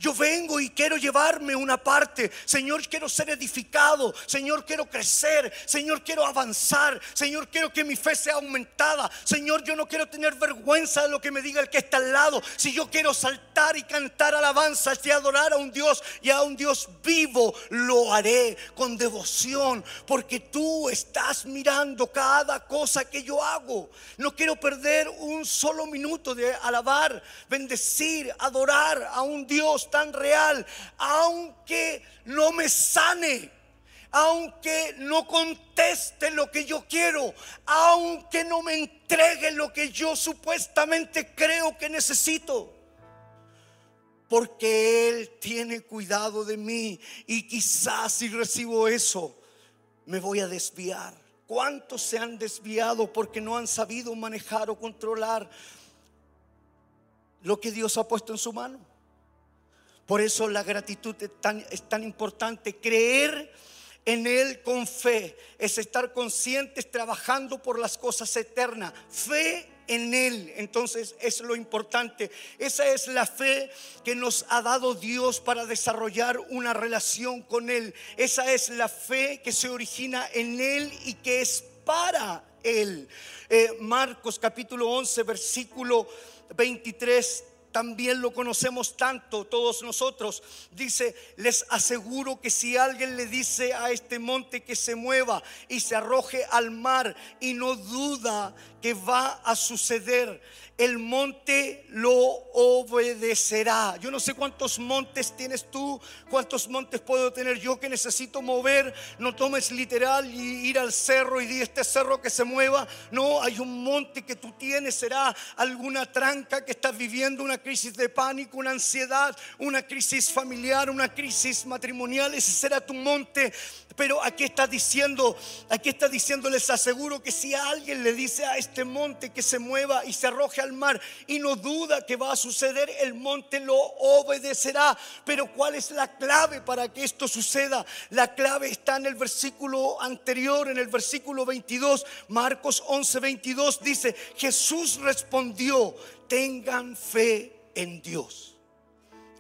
Yo vengo y quiero llevarme una parte. Señor, quiero ser edificado. Señor, quiero crecer. Señor, quiero avanzar. Señor, quiero que mi fe sea aumentada. Señor, yo no quiero tener vergüenza de lo que me diga el que está al lado. Si yo quiero saltar y cantar alabanzas y adorar a un Dios y a un Dios vivo, lo haré con devoción. Porque tú estás mirando cada cosa que yo hago. No quiero perder un solo minuto de alabar, bendecir, adorar a un Dios tan real, aunque no me sane, aunque no conteste lo que yo quiero, aunque no me entregue lo que yo supuestamente creo que necesito. Porque Él tiene cuidado de mí y quizás si recibo eso, me voy a desviar. ¿Cuántos se han desviado porque no han sabido manejar o controlar lo que Dios ha puesto en su mano? Por eso la gratitud es tan, importante. Creer en Él con fe es estar conscientes trabajando por las cosas eternas. Fe en Él. Entonces es lo importante. Esa es la fe que nos ha dado Dios para desarrollar una relación con Él. Esa es la fe que se origina en Él y que es para Él. Eh, Marcos capítulo 11, versículo 23 también lo conocemos tanto todos nosotros. Dice, les aseguro que si alguien le dice a este monte que se mueva y se arroje al mar y no duda que va a suceder, el monte lo obedecerá. Yo no sé cuántos montes tienes tú, cuántos montes puedo tener yo que necesito mover. No tomes literal y ir al cerro y di este cerro que se mueva. No, hay un monte que tú tienes, será alguna tranca que estás viviendo, una crisis de pánico, una ansiedad, una crisis familiar, una crisis matrimonial. Ese será tu monte. Pero aquí está diciendo, aquí está diciendo, les aseguro que si alguien le dice a este monte que se mueva y se arroje al mar y no duda que va a suceder, el monte lo obedecerá. Pero ¿cuál es la clave para que esto suceda? La clave está en el versículo anterior, en el versículo 22, Marcos 11, 22 dice, Jesús respondió, tengan fe en Dios.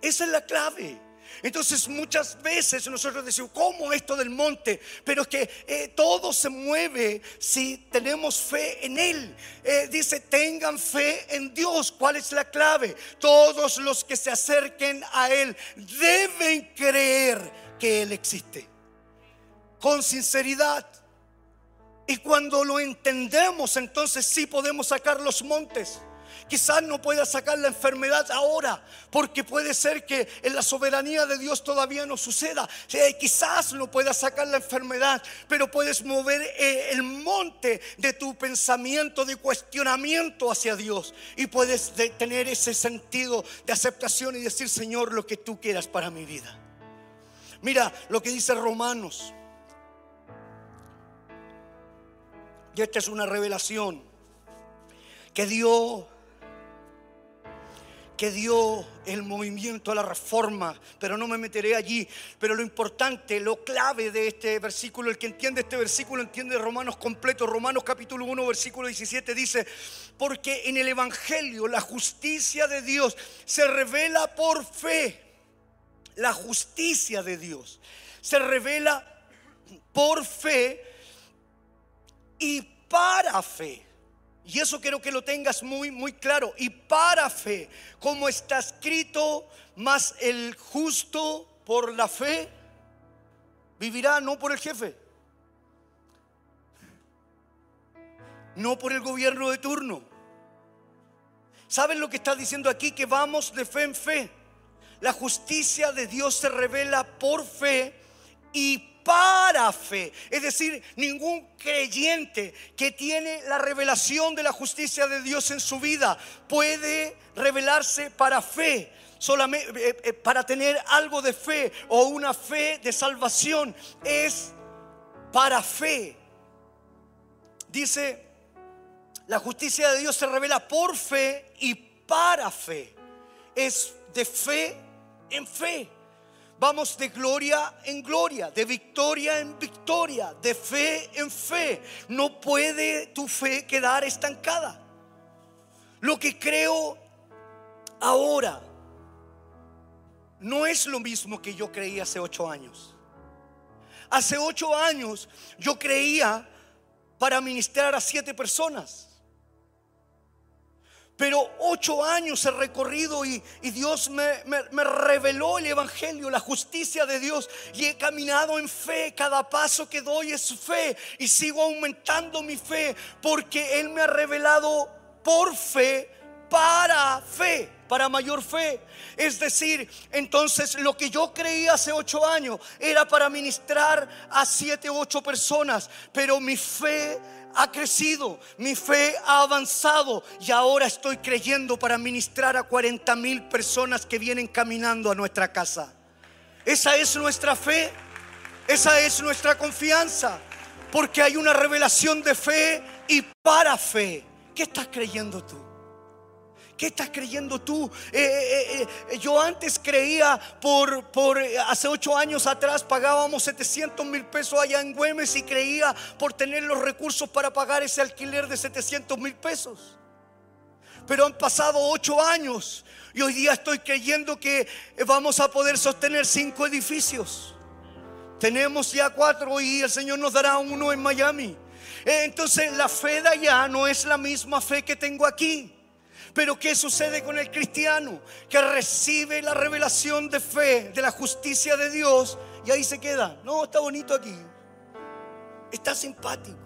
Esa es la clave. Entonces muchas veces nosotros decimos, ¿cómo esto del monte? Pero es que eh, todo se mueve si tenemos fe en Él. Eh, dice, tengan fe en Dios. ¿Cuál es la clave? Todos los que se acerquen a Él deben creer que Él existe. Con sinceridad. Y cuando lo entendemos, entonces sí podemos sacar los montes. Quizás no pueda sacar la enfermedad ahora, porque puede ser que en la soberanía de Dios todavía no suceda. Eh, quizás no pueda sacar la enfermedad, pero puedes mover eh, el monte de tu pensamiento de cuestionamiento hacia Dios y puedes tener ese sentido de aceptación y decir, Señor, lo que tú quieras para mi vida. Mira lo que dice Romanos. Y esta es una revelación que dio que dio el movimiento a la reforma, pero no me meteré allí. Pero lo importante, lo clave de este versículo, el que entiende este versículo entiende Romanos completo. Romanos capítulo 1, versículo 17 dice, porque en el Evangelio la justicia de Dios se revela por fe. La justicia de Dios se revela por fe y para fe. Y eso quiero que lo tengas muy, muy claro. Y para fe, como está escrito, más el justo por la fe vivirá, no por el jefe, no por el gobierno de turno. ¿Saben lo que está diciendo aquí? Que vamos de fe en fe. La justicia de Dios se revela por fe y para fe. Es decir, ningún creyente que tiene la revelación de la justicia de Dios en su vida puede revelarse para fe. Solamente eh, eh, para tener algo de fe o una fe de salvación es para fe. Dice, la justicia de Dios se revela por fe y para fe. Es de fe en fe. Vamos de gloria en gloria, de victoria en victoria, de fe en fe. No puede tu fe quedar estancada. Lo que creo ahora no es lo mismo que yo creí hace ocho años. Hace ocho años yo creía para ministrar a siete personas. Pero ocho años he recorrido y, Dios me, me, reveló el Evangelio, la justicia de Dios. Y he caminado en fe. Cada paso que doy es fe. Y sigo aumentando mi fe porque Él me ha revelado por fe, para fe, para mayor fe. Es decir, entonces lo que yo creía hace ocho años era para ministrar a siete u ocho personas. Pero mi fe ha crecido, mi fe ha avanzado y ahora estoy creyendo para ministrar a 40 mil personas que vienen caminando a nuestra casa. Esa es nuestra fe, esa es nuestra confianza, porque hay una revelación de fe y para fe. ¿Qué estás creyendo tú? ¿Qué estás creyendo tú? Eh, eh, eh, yo antes creía por, por, hace ocho años atrás pagábamos 700 mil pesos allá en Güemes y creía por tener los recursos para pagar ese alquiler de 700 mil pesos. Pero han pasado ocho años y hoy día estoy creyendo que vamos a poder sostener cinco edificios. Tenemos ya cuatro y el Señor nos dará uno en Miami. Entonces la fe de allá no es la misma fe que tengo aquí. Pero ¿qué sucede con el cristiano? Que recibe la revelación de fe, de la justicia de Dios y ahí se queda. No, está bonito aquí. Está simpático.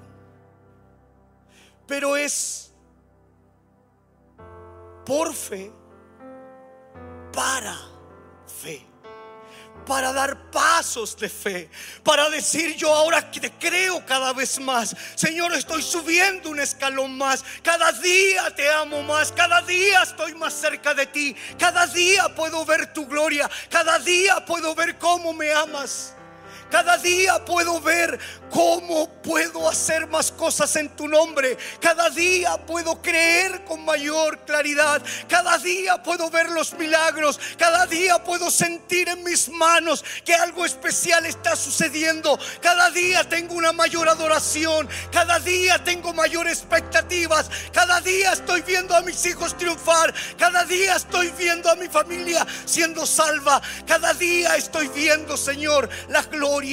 Pero es por fe, para fe para dar pasos de fe, para decir yo ahora que te creo cada vez más. Señor, estoy subiendo un escalón más. Cada día te amo más, cada día estoy más cerca de ti. Cada día puedo ver tu gloria, cada día puedo ver cómo me amas. Cada día puedo ver cómo puedo hacer más cosas en tu nombre. Cada día puedo creer con mayor claridad. Cada día puedo ver los milagros. Cada día puedo sentir en mis manos que algo especial está sucediendo. Cada día tengo una mayor adoración. Cada día tengo mayores expectativas. Cada día estoy viendo a mis hijos triunfar. Cada día estoy viendo a mi familia siendo salva. Cada día estoy viendo, Señor, la gloria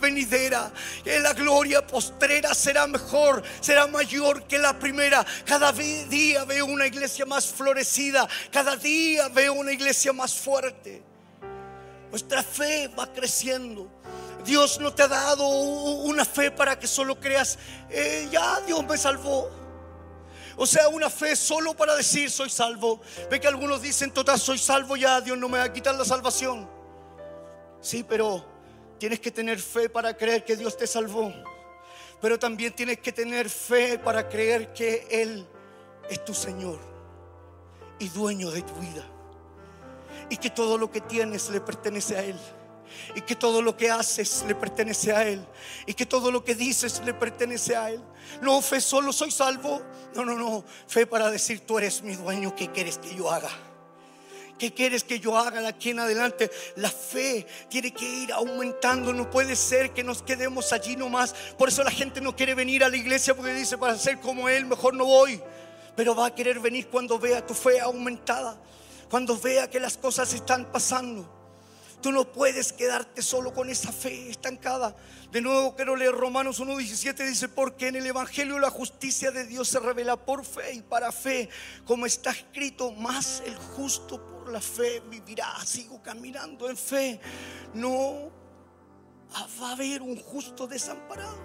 venidera. Que la gloria postrera será mejor, será mayor que la primera. Cada día veo una iglesia más florecida. Cada día veo una iglesia más fuerte. Nuestra fe va creciendo. Dios no te ha dado una fe para que solo creas, eh, ya Dios me salvó. O sea, una fe solo para decir soy salvo. Ve que algunos dicen, total, soy salvo ya, Dios no me va a quitar la salvación. Sí, pero Tienes que tener fe para creer que Dios te salvó. Pero también tienes que tener fe para creer que Él es tu Señor y dueño de tu vida. Y que todo lo que tienes le pertenece a Él. y que todo lo que haces le pertenece a Él y que todo lo que dices le pertenece a Él. No, fe solo soy salvo. No, no, no. Fe para decir, tú eres mi dueño, ¿qué quieres que yo haga? ¿Qué quieres que yo haga de aquí en adelante? La fe tiene que ir aumentando. No puede ser que nos quedemos allí nomás. Por eso la gente no quiere venir a la iglesia porque dice, para ser como Él, mejor no voy. Pero va a querer venir cuando vea tu fe aumentada. Cuando vea que las cosas están pasando. Tú no puedes quedarte solo con esa fe estancada. De nuevo quiero leer Romanos 1.17. Dice, porque en el Evangelio la justicia de Dios se revela por fe y para fe. Como está escrito, más el justo la fe vivirá. Sigo caminando en fe. No va a haber un justo desamparado.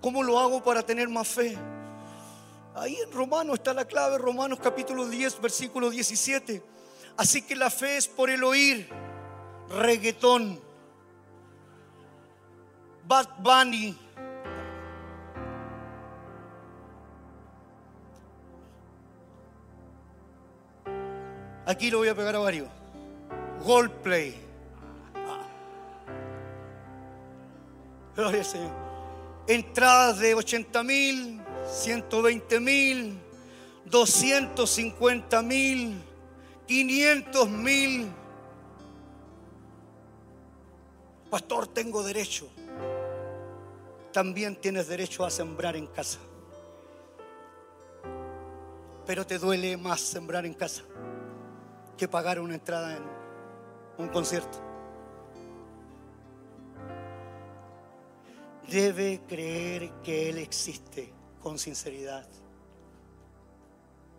¿Cómo lo hago para tener más fe? Ahí en Romanos está la clave, Romanos capítulo 10, versículo 17. Así que la fe es por el oír, reggaetón, Bad Bunny, Aquí lo voy a pegar a varios. Goldplay. Gloria Señor. Entradas de 80 mil, 120 mil, 250 mil, 500 mil. Pastor, tengo derecho. También tienes derecho a sembrar en casa. Pero te duele más sembrar en casa que pagar una entrada en un concierto. Debe creer que Él existe con sinceridad.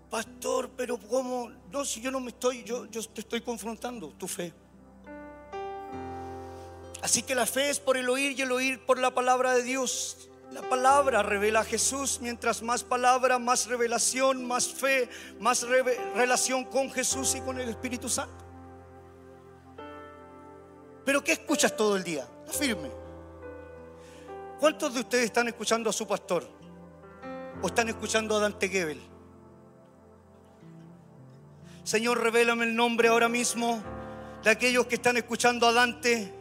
Pastor, pero ¿cómo? No, si yo no me estoy, yo, yo te estoy confrontando tu fe. Así que la fe es por el oír y el oír por la palabra de Dios. La palabra revela a Jesús. Mientras más palabra, más revelación, más fe, más relación con Jesús y con el Espíritu Santo. Pero ¿qué escuchas todo el día? Firme. ¿Cuántos de ustedes están escuchando a su pastor? ¿O están escuchando a Dante Gebel? Señor, revélame el nombre ahora mismo de aquellos que están escuchando a Dante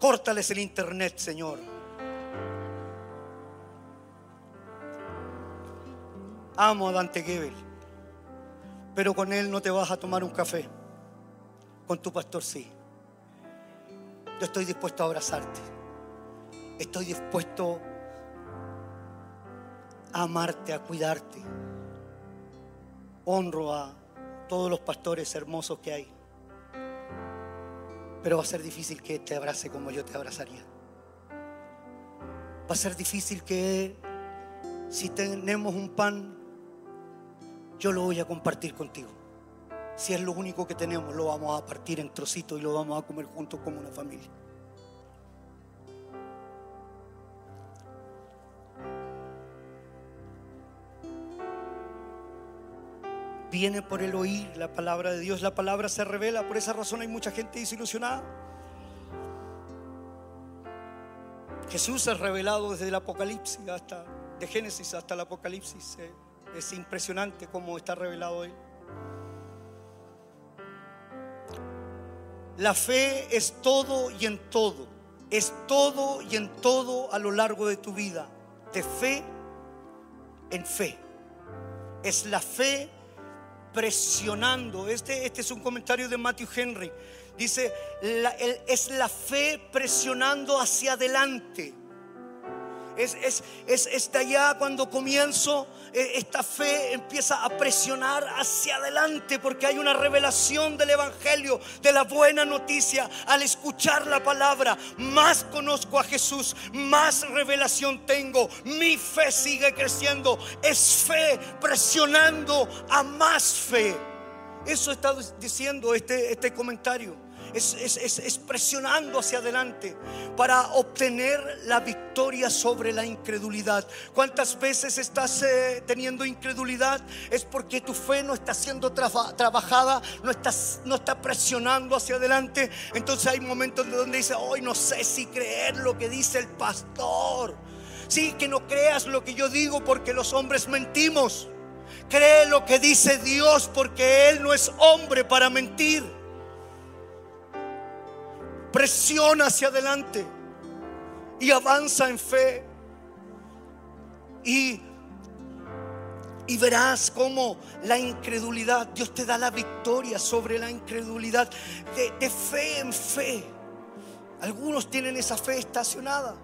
Córtales el internet, Señor. Amo a Dante Gebel, pero con él no te vas a tomar un café. Con tu pastor sí. Yo estoy dispuesto a abrazarte. Estoy dispuesto a amarte, a cuidarte. Honro a todos los pastores hermosos que hay. Pero va a ser difícil que te abrace como yo te abrazaría. Va a ser difícil que si tenemos un pan, yo lo voy a compartir contigo. Si es lo único que tenemos, lo vamos a partir en trocitos y lo vamos a comer juntos como una familia. Viene por el oír la palabra de Dios. La palabra se revela, por esa razón hay mucha gente desilusionada. Jesús es revelado desde el Apocalipsis hasta, de Génesis hasta el Apocalipsis. Eh, es impresionante cómo está revelado Él. La fe es todo y en todo. Es todo y en todo a lo largo de tu vida. De fe en fe. Es la fe presionando. Este, este es un comentario de Matthew Henry. Dice, es la fe presionando hacia adelante. Es, es, es, allá cuando comienzo, eh, esta fe empieza a presionar hacia adelante porque hay una revelación del Evangelio, de la buena noticia. Al escuchar la palabra, más conozco a Jesús, más revelación tengo. Mi fe sigue creciendo. Es fe presionando a más fe. Eso está diciendo este, este comentario es, presionando hacia adelante para obtener la victoria sobre la incredulidad. ¿Cuántas veces estás eh, teniendo incredulidad? Es porque tu fe no está siendo trabajada, no, estás, no está presionando hacia adelante. Entonces hay momentos donde dice, hoy no sé si creer lo que dice el pastor. Sí, que no creas lo que yo digo porque los hombres mentimos. Cree lo que dice Dios porque Él no es hombre para mentir. Presiona hacia adelante y avanza en fe. Y, y verás cómo la incredulidad, Dios te da la victoria sobre la incredulidad, de, de fe en fe. Algunos tienen esa fe estacionada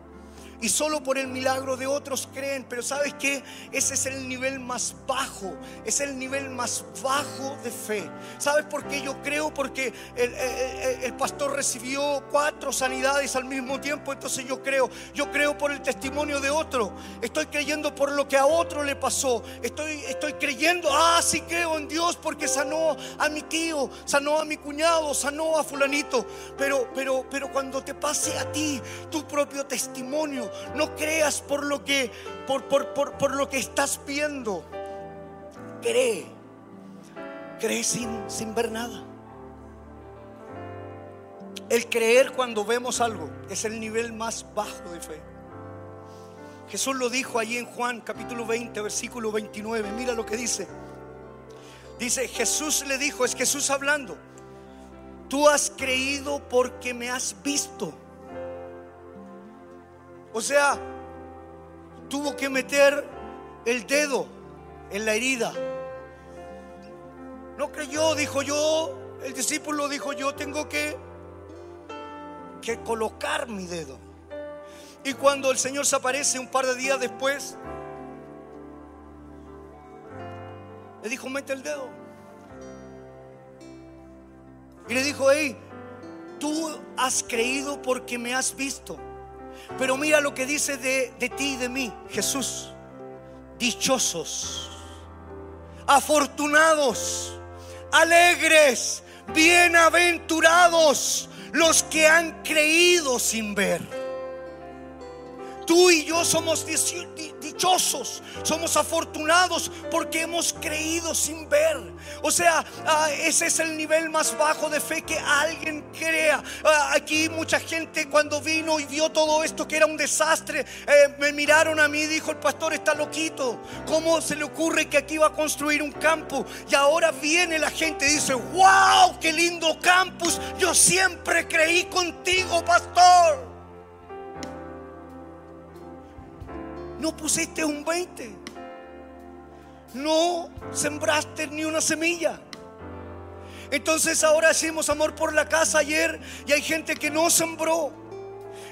y solo por el milagro de otros creen. Pero sabes que ese es el nivel más bajo, es el nivel más bajo de fe. ¿Sabes por qué yo creo? Porque el, pastor recibió cuatro sanidades al mismo tiempo, entonces yo creo, yo creo por el testimonio de otro. Estoy creyendo por lo que a otro le pasó. Estoy, estoy creyendo, ah, sí creo en Dios porque sanó a mi tío, sanó a mi cuñado, sanó a fulanito. Pero, pero, pero cuando te pase a ti tu propio testimonio, no creas por lo que, por, por, lo que estás viendo. Cree. Cree sin, sin ver nada. El creer cuando vemos algo es el nivel más bajo de fe. Jesús lo dijo allí en Juan capítulo 20, versículo 29. Mira lo que dice. Dice, Jesús le dijo, es Jesús hablando, tú has creído porque me has visto. O sea, tuvo que meter el dedo en la herida. No creyó, dijo yo, el discípulo dijo yo tengo que, que colocar mi dedo. Y cuando el Señor se aparece un par de días después, le dijo, mete el dedo. Y le dijo, hey, tú has creído porque me has visto. Pero mira lo que dice de, ti y de mí, Jesús. Dichosos, afortunados, alegres, bienaventurados los que han creído sin ver. Tú y yo somos dichosos, somos afortunados porque hemos creído sin ver. O sea, ah, ese es el nivel más bajo de fe que alguien crea. Ah, aquí mucha gente cuando vino y vio todo esto que era un desastre, eh, me miraron a mí y dijo, el pastor está loquito. ¿Cómo se le ocurre que aquí va a construir un campo? Y ahora viene la gente y dice, wow, qué lindo campus. Yo siempre creí contigo, pastor. No pusiste un 20. No sembraste ni una semilla. Entonces ahora hicimos amor por la casa ayer y hay gente que no sembró.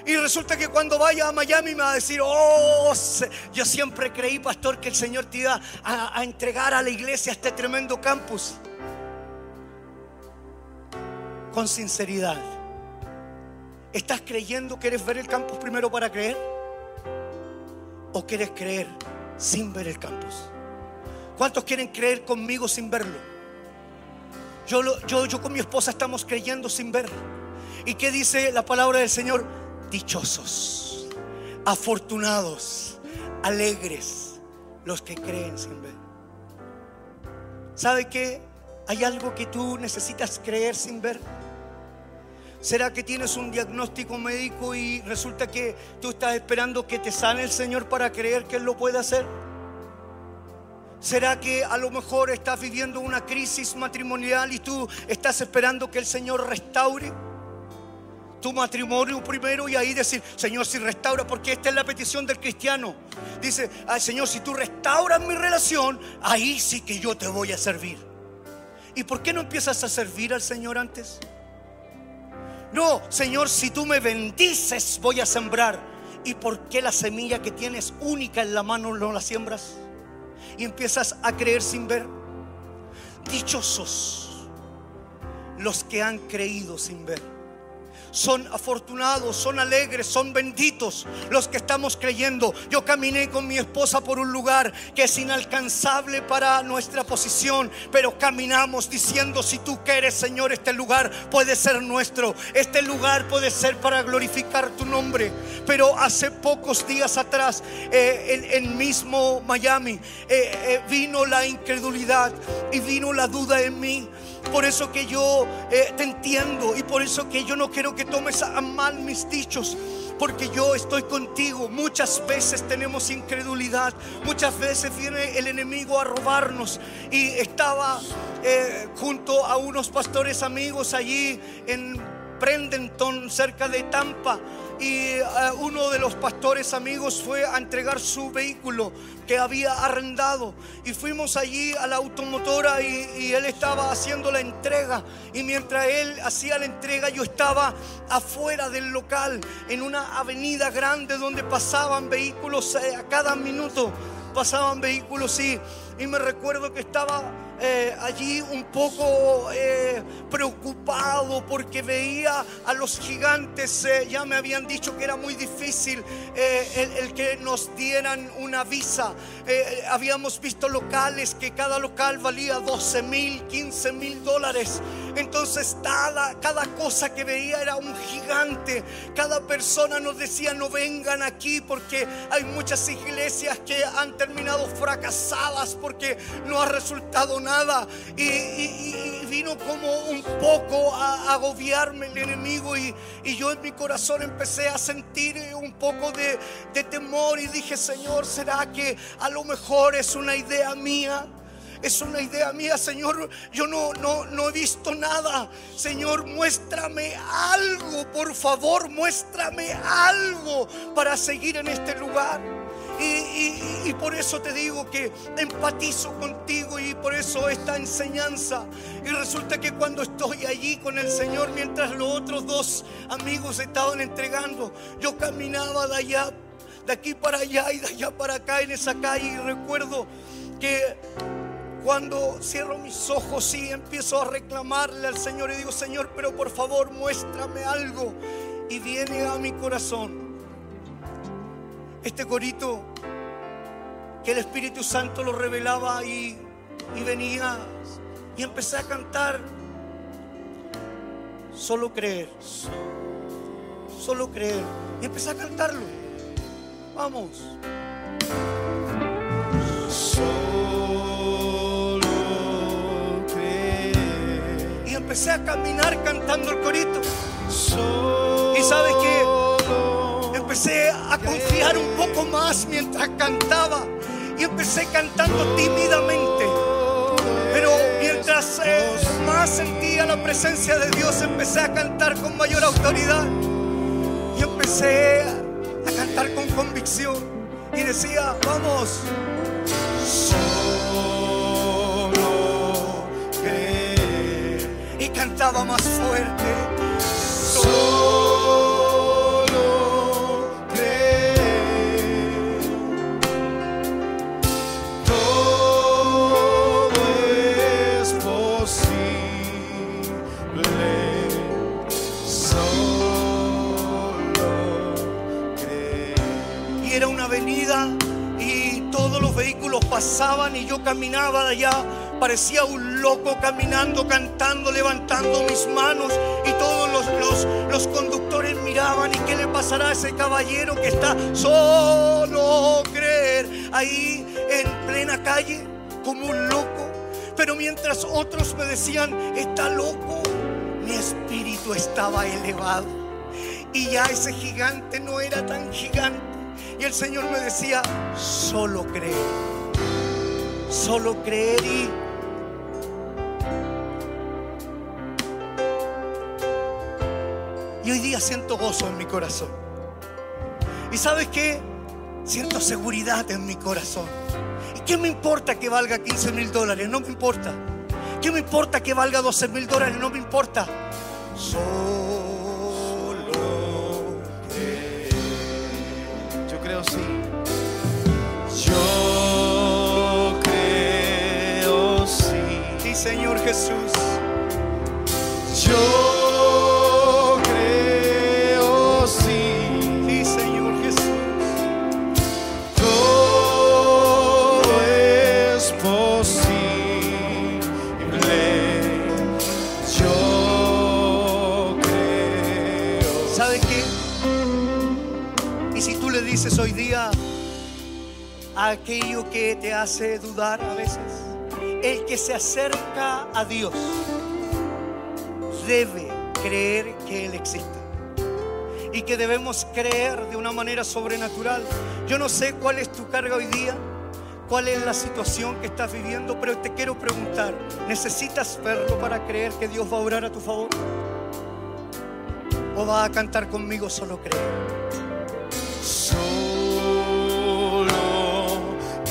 Y resulta que cuando vaya a Miami me va a decir, oh, yo siempre creí, pastor, que el Señor te iba a, a entregar a la iglesia este tremendo campus. Con sinceridad, ¿estás creyendo que eres ver el campus primero para creer? ¿O quieres creer sin ver el campus? ¿Cuántos quieren creer conmigo sin verlo? Yo, yo, yo con mi esposa estamos creyendo sin ver. ¿Y qué dice la palabra del Señor? Dichosos, afortunados, alegres los que creen sin ver. ¿Sabe qué? Hay algo que tú necesitas creer sin ver. ¿Será que tienes un diagnóstico médico y resulta que tú estás esperando que te sane el Señor para creer que Él lo puede hacer? ¿Será que a lo mejor estás viviendo una crisis matrimonial y tú estás esperando que el Señor restaure tu matrimonio primero y ahí decir, Señor, si restaura, porque esta es la petición del cristiano. Dice, Ay, Señor, si tú restauras mi relación, ahí sí que yo te voy a servir. ¿Y por qué no empiezas a servir al Señor antes? No, Señor, si tú me bendices, voy a sembrar. ¿Y por qué la semilla que tienes única en la mano no la siembras? Y empiezas a creer sin ver. Dichosos los que han creído sin ver son afortunados, son alegres, son benditos los que estamos creyendo. Yo caminé con mi esposa por un lugar que es inalcanzable para nuestra posición, pero caminamos diciendo, si tú quieres, Señor, este lugar puede ser nuestro, este lugar puede ser para glorificar tu nombre. Pero hace pocos días atrás, eh, en, mismo Miami, eh, eh, vino la incredulidad y vino la duda en mí. Por eso que yo te entiendo y por eso que yo no quiero que tomes a mal mis dichos, porque yo estoy contigo. Muchas veces tenemos incredulidad, muchas veces viene el enemigo a robarnos. Y estaba eh, junto a unos pastores amigos allí en Prendenton, cerca de Tampa. Y eh, uno de los pastores amigos fue a entregar su vehículo que había arrendado. Y fuimos allí a la automotora y, él estaba haciendo la entrega. Y mientras él hacía la entrega, yo estaba afuera del local, en una avenida grande donde pasaban vehículos eh, a cada minuto. Pasaban vehículos y, y me recuerdo que estaba eh, allí un poco eh, preocupado porque veía a los gigantes. eh, ya me habían dicho que era muy difícil el, que nos dieran una visa. Habíamos visto locales que cada local valía 12 mil, 15 mil dólares. Entonces cada, cada cosa que veía era un gigante. Cada persona nos decía no vengan aquí porque hay muchas iglesias que han terminado fracasadas porque no ha resultado nada. Y, vino como un poco a, agobiarme el enemigo y, yo en mi corazón empecé a sentir un poco de, de temor y dije, Señor, ¿será que a lo mejor es una idea mía? Es una idea mía, Señor. Yo no, no, no he visto nada. Señor, muéstrame algo, por favor, muéstrame algo para seguir en este lugar. Y, por eso te digo que empatizo contigo y por eso esta enseñanza. Y resulta que cuando estoy allí con el Señor, mientras los otros dos amigos estaban entregando, yo caminaba de allá, de aquí para allá y de allá para acá en esa calle y recuerdo que cuando cierro mis ojos y empiezo a reclamarle al Señor y digo, Señor, pero por favor muéstrame algo. Y viene a mi corazón este corito que el Espíritu Santo lo revelaba y, y venía y empecé a cantar. Solo creer, solo creer. Y empecé a cantarlo. Vamos. Solo creer. Y empecé a caminar cantando el corito. ¿Y sabes qué? Empecé a confiar un poco más mientras cantaba. Y empecé cantando tímidamente. Pero mientras eh, más sentía la presencia de Dios, empecé a cantar con mayor autoridad. Y empecé a, cantar con convicción. Y decía, vamos, Solo creer. y cantaba más fuerte. Solo todos los vehículos pasaban y yo caminaba de allá. Parecía un loco caminando, cantando, levantando mis manos y todos los, los, los conductores miraban y qué le pasará a ese caballero que está solo creer ahí en plena calle como un loco. Pero mientras otros me decían, está loco, mi espíritu estaba elevado. Y ya ese gigante no era tan gigante. Y el Señor me decía, solo creer. Solo creer y... Y hoy día siento gozo en mi corazón. ¿Y sabes qué? Siento seguridad en mi corazón. ¿Y qué me importa que valga 15 mil dólares? No me importa. ¿Qué me importa que valga 12 mil dólares? No me importa. Solo Señor Jesús. Yo creo sí. Sí, Señor Jesús. Todo es posible. Yo creo. ¿Sabes qué? Y si tú le dices hoy día aquello que te hace dudar a veces, el que se acerca a Dios debe creer que Él existe. Y que debemos creer de una manera sobrenatural. Yo no sé cuál es tu carga hoy día, cuál es la situación que estás viviendo, pero te quiero preguntar, ¿necesitas verlo para creer que Dios va a obrar a tu favor? ¿O va a cantar conmigo solo cree? Solo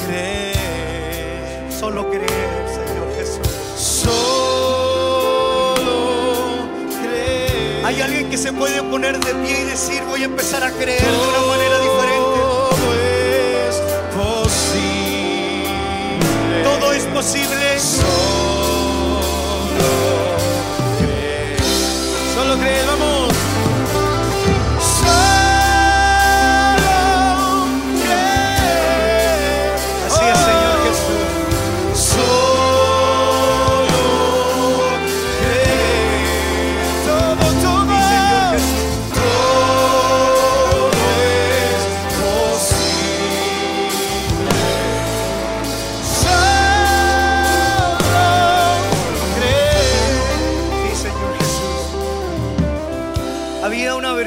creer. Solo creer. Solo. Hay alguien que se puede poner de pie y decir, voy a empezar a creer de una manera diferente. Todo es posible. Todo es posible. Solo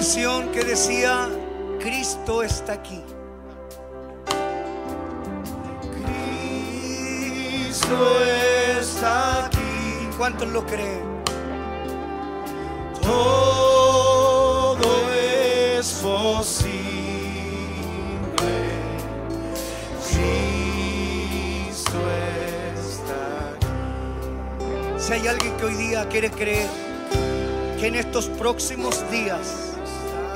Que decía, Cristo está aquí. Cristo está aquí. ¿Cuántos lo creen? Todo es posible. Cristo está aquí. Si hay alguien que hoy día quiere creer que en estos próximos días,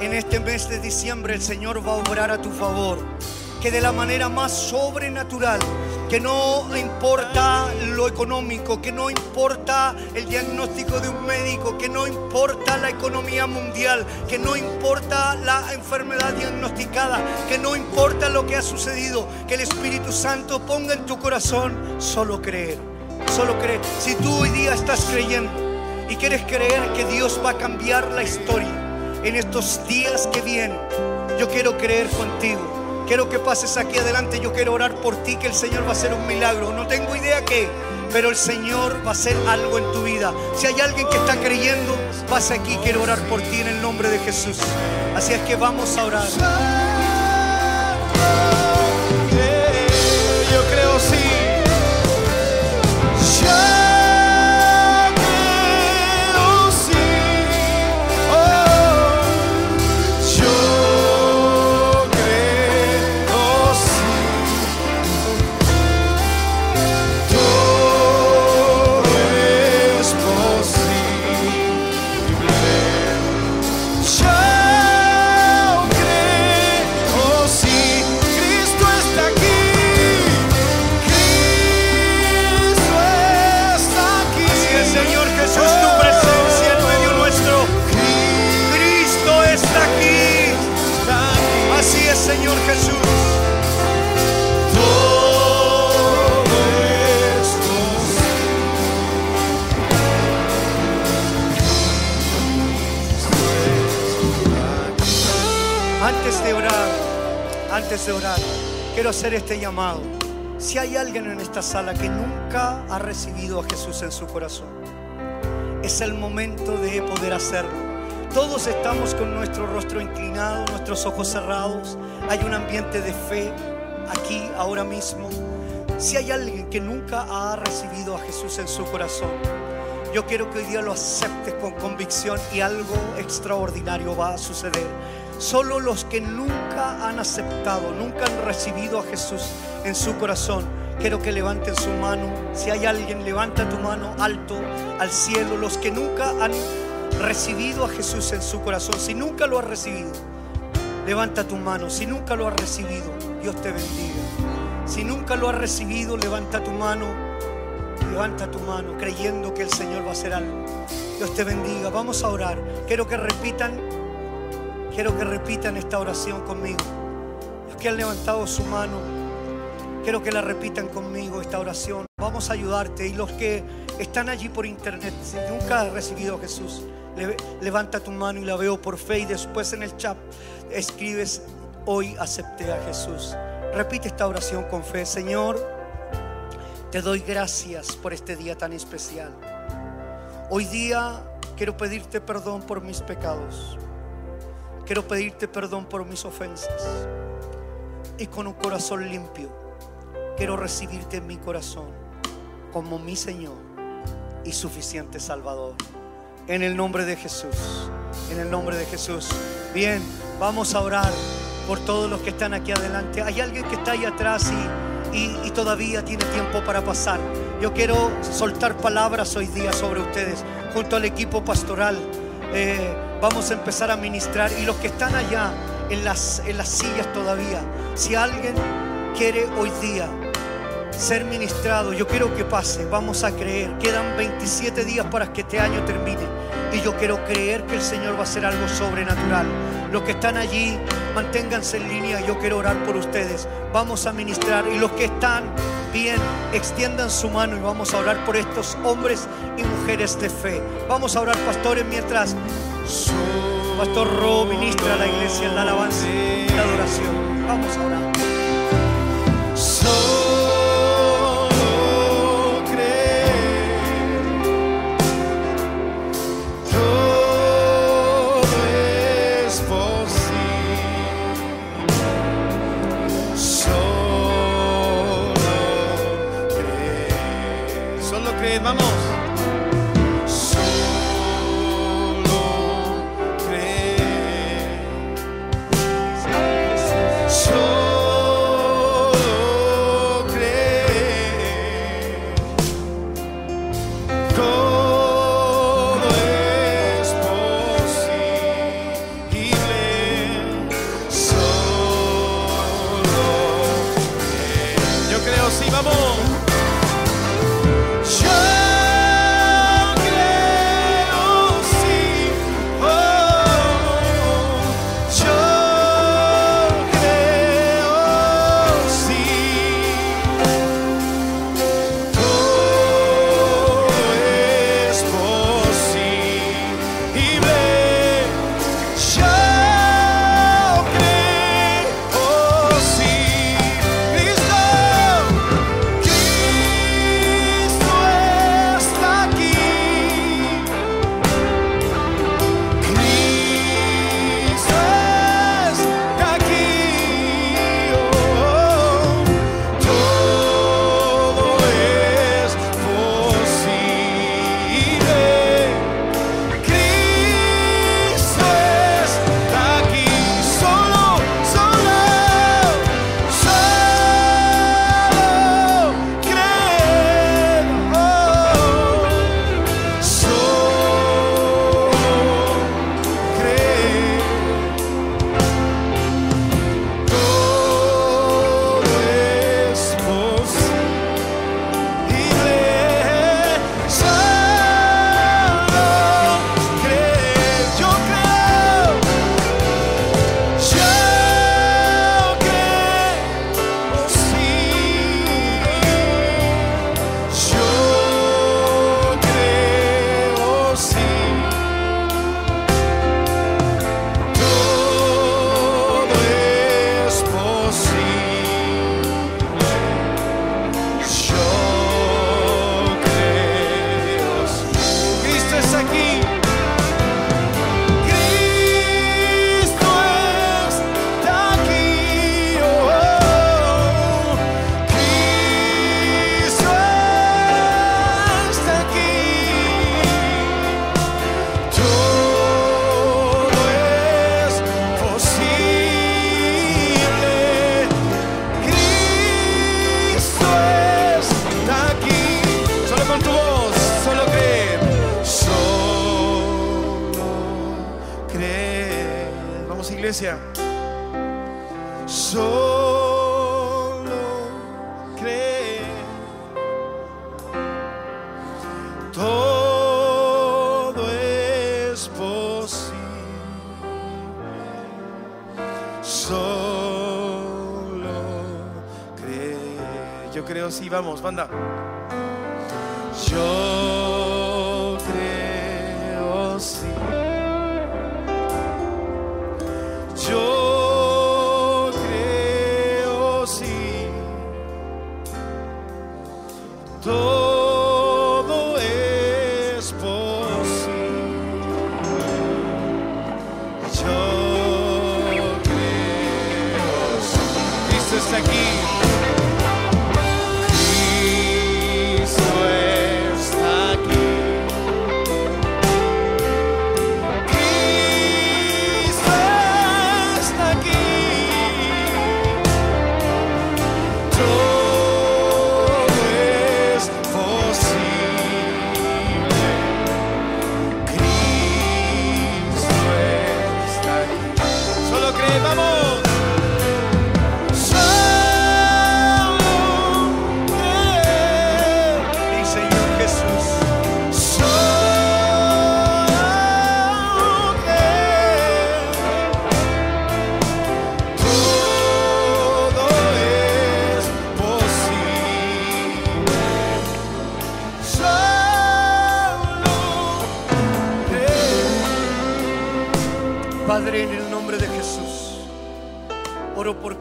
en este mes de diciembre, el Señor va a obrar a tu favor, que de la manera más sobrenatural, que no importa lo económico, que no importa el diagnóstico de un médico, que no importa la economía mundial, que no importa la enfermedad diagnosticada, que no importa lo que ha sucedido, que el Espíritu Santo ponga en tu corazón solo creer. Solo cree. Si tú hoy día estás creyendo y quieres creer que Dios va a cambiar la historia en estos días que vienen, yo quiero creer contigo. Quiero que pases aquí adelante. Yo quiero orar por ti, que el Señor va a hacer un milagro. No tengo idea qué, pero el Señor va a hacer algo en tu vida. Si hay alguien que está creyendo, pasa aquí. Quiero orar por ti en el nombre de Jesús. Así es que vamos a orar. Antes de orar, quiero hacer este llamado. Si hay alguien en esta sala que nunca ha recibido a Jesús en su corazón, es el momento de poder hacerlo. Todos estamos con nuestro rostro inclinado, nuestros ojos cerrados. Hay un ambiente de fe aquí, ahora mismo. Si hay alguien que nunca ha recibido a Jesús en su corazón, yo quiero que hoy día lo aceptes con convicción y algo extraordinario va a suceder. Solo los que nunca han aceptado, nunca han recibido a Jesús en su corazón, quiero que levanten su mano. Si hay alguien, levanta tu mano alto al cielo. Los que nunca han recibido a Jesús en su corazón, si nunca lo has recibido, levanta tu mano. Si nunca lo has recibido, Dios te bendiga. Si nunca lo has recibido, levanta tu mano. Levanta tu mano creyendo que el Señor va a hacer algo. Dios te bendiga. Vamos a orar. Quiero que repitan, quiero que repitan esta oración conmigo. Los que han levantado su mano, quiero que la repitan conmigo esta oración. Vamos a ayudarte. Y los que están allí por internet, si nunca has recibido a Jesús, le- levanta tu mano y la veo por fe y después en el chat escribes, hoy acepté a Jesús. Repite esta oración con fe. Señor, te doy gracias por este día tan especial. Hoy día quiero pedirte perdón por mis pecados. Quiero pedirte perdón por mis ofensas. Y con un corazón limpio, quiero recibirte en mi corazón como mi Señor y suficiente Salvador. En el nombre de Jesús. En el nombre de Jesús. Bien, vamos a orar por todos los que están aquí adelante. Hay alguien que está ahí atrás y, todavía tiene tiempo para pasar. Yo quiero soltar palabras hoy día sobre ustedes, junto al equipo pastoral. Eh, vamos a empezar a ministrar y los que están allá en las, en las sillas todavía, si alguien quiere hoy día ser ministrado, yo quiero que pase, vamos a creer. Quedan 27 días para que este año termine. Y yo quiero creer que el Señor va a hacer algo sobrenatural. Los que están allí, manténganse en línea. Yo quiero orar por ustedes. Vamos a ministrar. Y los que están bien, extiendan su mano y vamos a orar por estos hombres y mujeres de fe. Vamos a orar, pastores, mientras Pastor Ro ministra a la iglesia en la alabanza y la adoración. Vamos a orar. así, vamos, banda.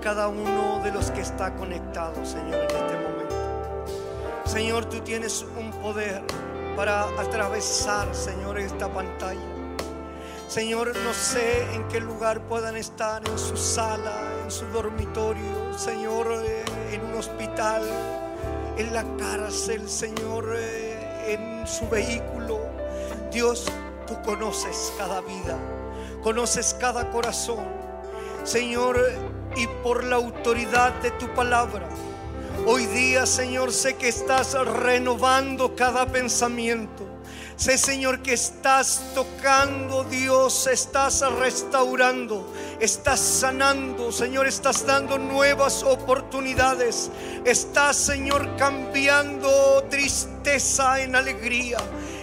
Cada uno de los que está conectado, Señor, en este momento. Señor, tú tienes un poder para atravesar, Señor, esta pantalla. Señor, no sé en qué lugar puedan estar, en su sala, en su dormitorio, Señor, eh, en un hospital, en la cárcel, Señor, eh, en su vehículo. Dios, tú conoces cada vida, conoces cada corazón. Señor, y por la autoridad de tu palabra, hoy día, Señor, sé que estás renovando cada pensamiento. Sé, Señor, que estás tocando, Dios, estás restaurando, estás sanando, Señor, estás dando nuevas oportunidades. Estás, Señor, cambiando tristeza en alegría.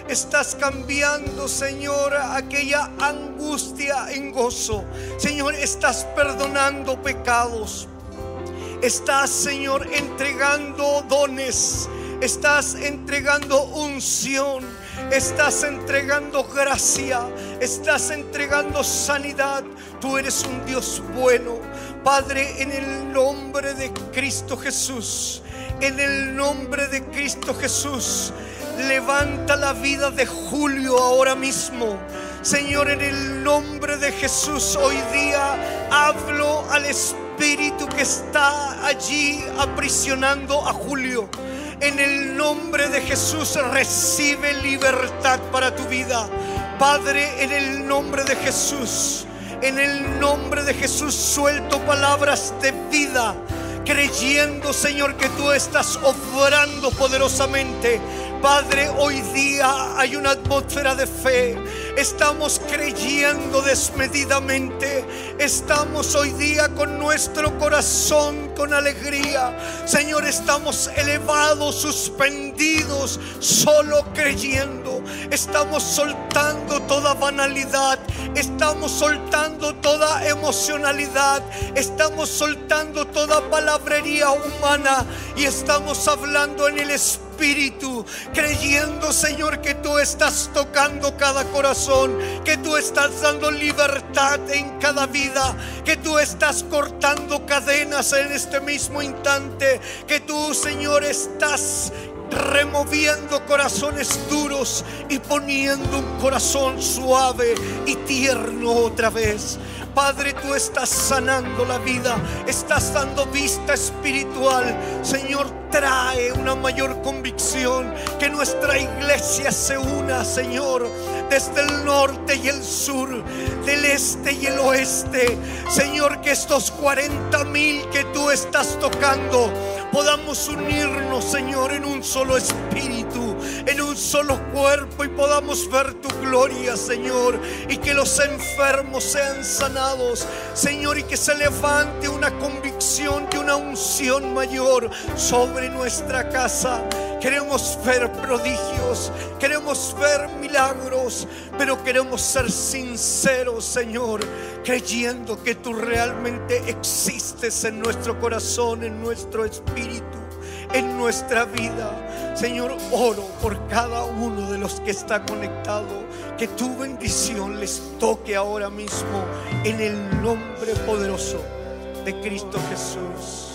Estás cambiando, Señor, aquella angustia en gozo. Señor, estás perdonando pecados. Estás, Señor, entregando dones. Estás entregando unción. Estás entregando gracia. Estás entregando sanidad. Tú eres un Dios bueno. Padre, en el nombre de Cristo Jesús. En el nombre de Cristo Jesús. Levanta la vida de Julio ahora mismo. Señor, en el nombre de Jesús, hoy día hablo al Espíritu que está allí aprisionando a Julio. En el nombre de Jesús recibe libertad para tu vida. Padre, en el nombre de Jesús, en el nombre de Jesús suelto palabras de vida creyendo, Señor, que tú estás obrando poderosamente. Padre, hoy día hay una atmósfera de fe. Estamos creyendo desmedidamente. Estamos hoy día con nuestro corazón con alegría. Señor, estamos elevados, suspendidos, solo creyendo. Estamos soltando toda banalidad. Estamos soltando toda emocionalidad. Estamos soltando toda palabrería humana. Y estamos hablando en el Espíritu creyendo, Señor, que tú estás tocando cada corazón, que tú estás dando libertad en cada vida, que tú estás cortando cadenas en este mismo instante, que tú, Señor, estás removiendo corazones duros y poniendo un corazón suave y tierno otra vez. Padre, tú estás sanando la vida, estás dando vista espiritual. Señor, trae una mayor convicción, que nuestra iglesia se una, Señor, desde el norte y el sur, del este y el oeste. Señor, que estos 40 mil que tú estás tocando, podamos unirnos, Señor, en un solo espíritu, en un solo cuerpo y podamos ver tu gloria, Señor, y que los enfermos sean sanados, Señor, y que se levante una convicción y una unción mayor sobre nuestra casa. Queremos ver prodigios, queremos ver milagros, pero queremos ser sinceros, Señor, creyendo que tú realmente existes en nuestro corazón, en nuestro espíritu, en nuestra vida. Señor, oro por cada uno de los que está conectado, que tu bendición les toque ahora mismo en el nombre poderoso de Cristo Jesús.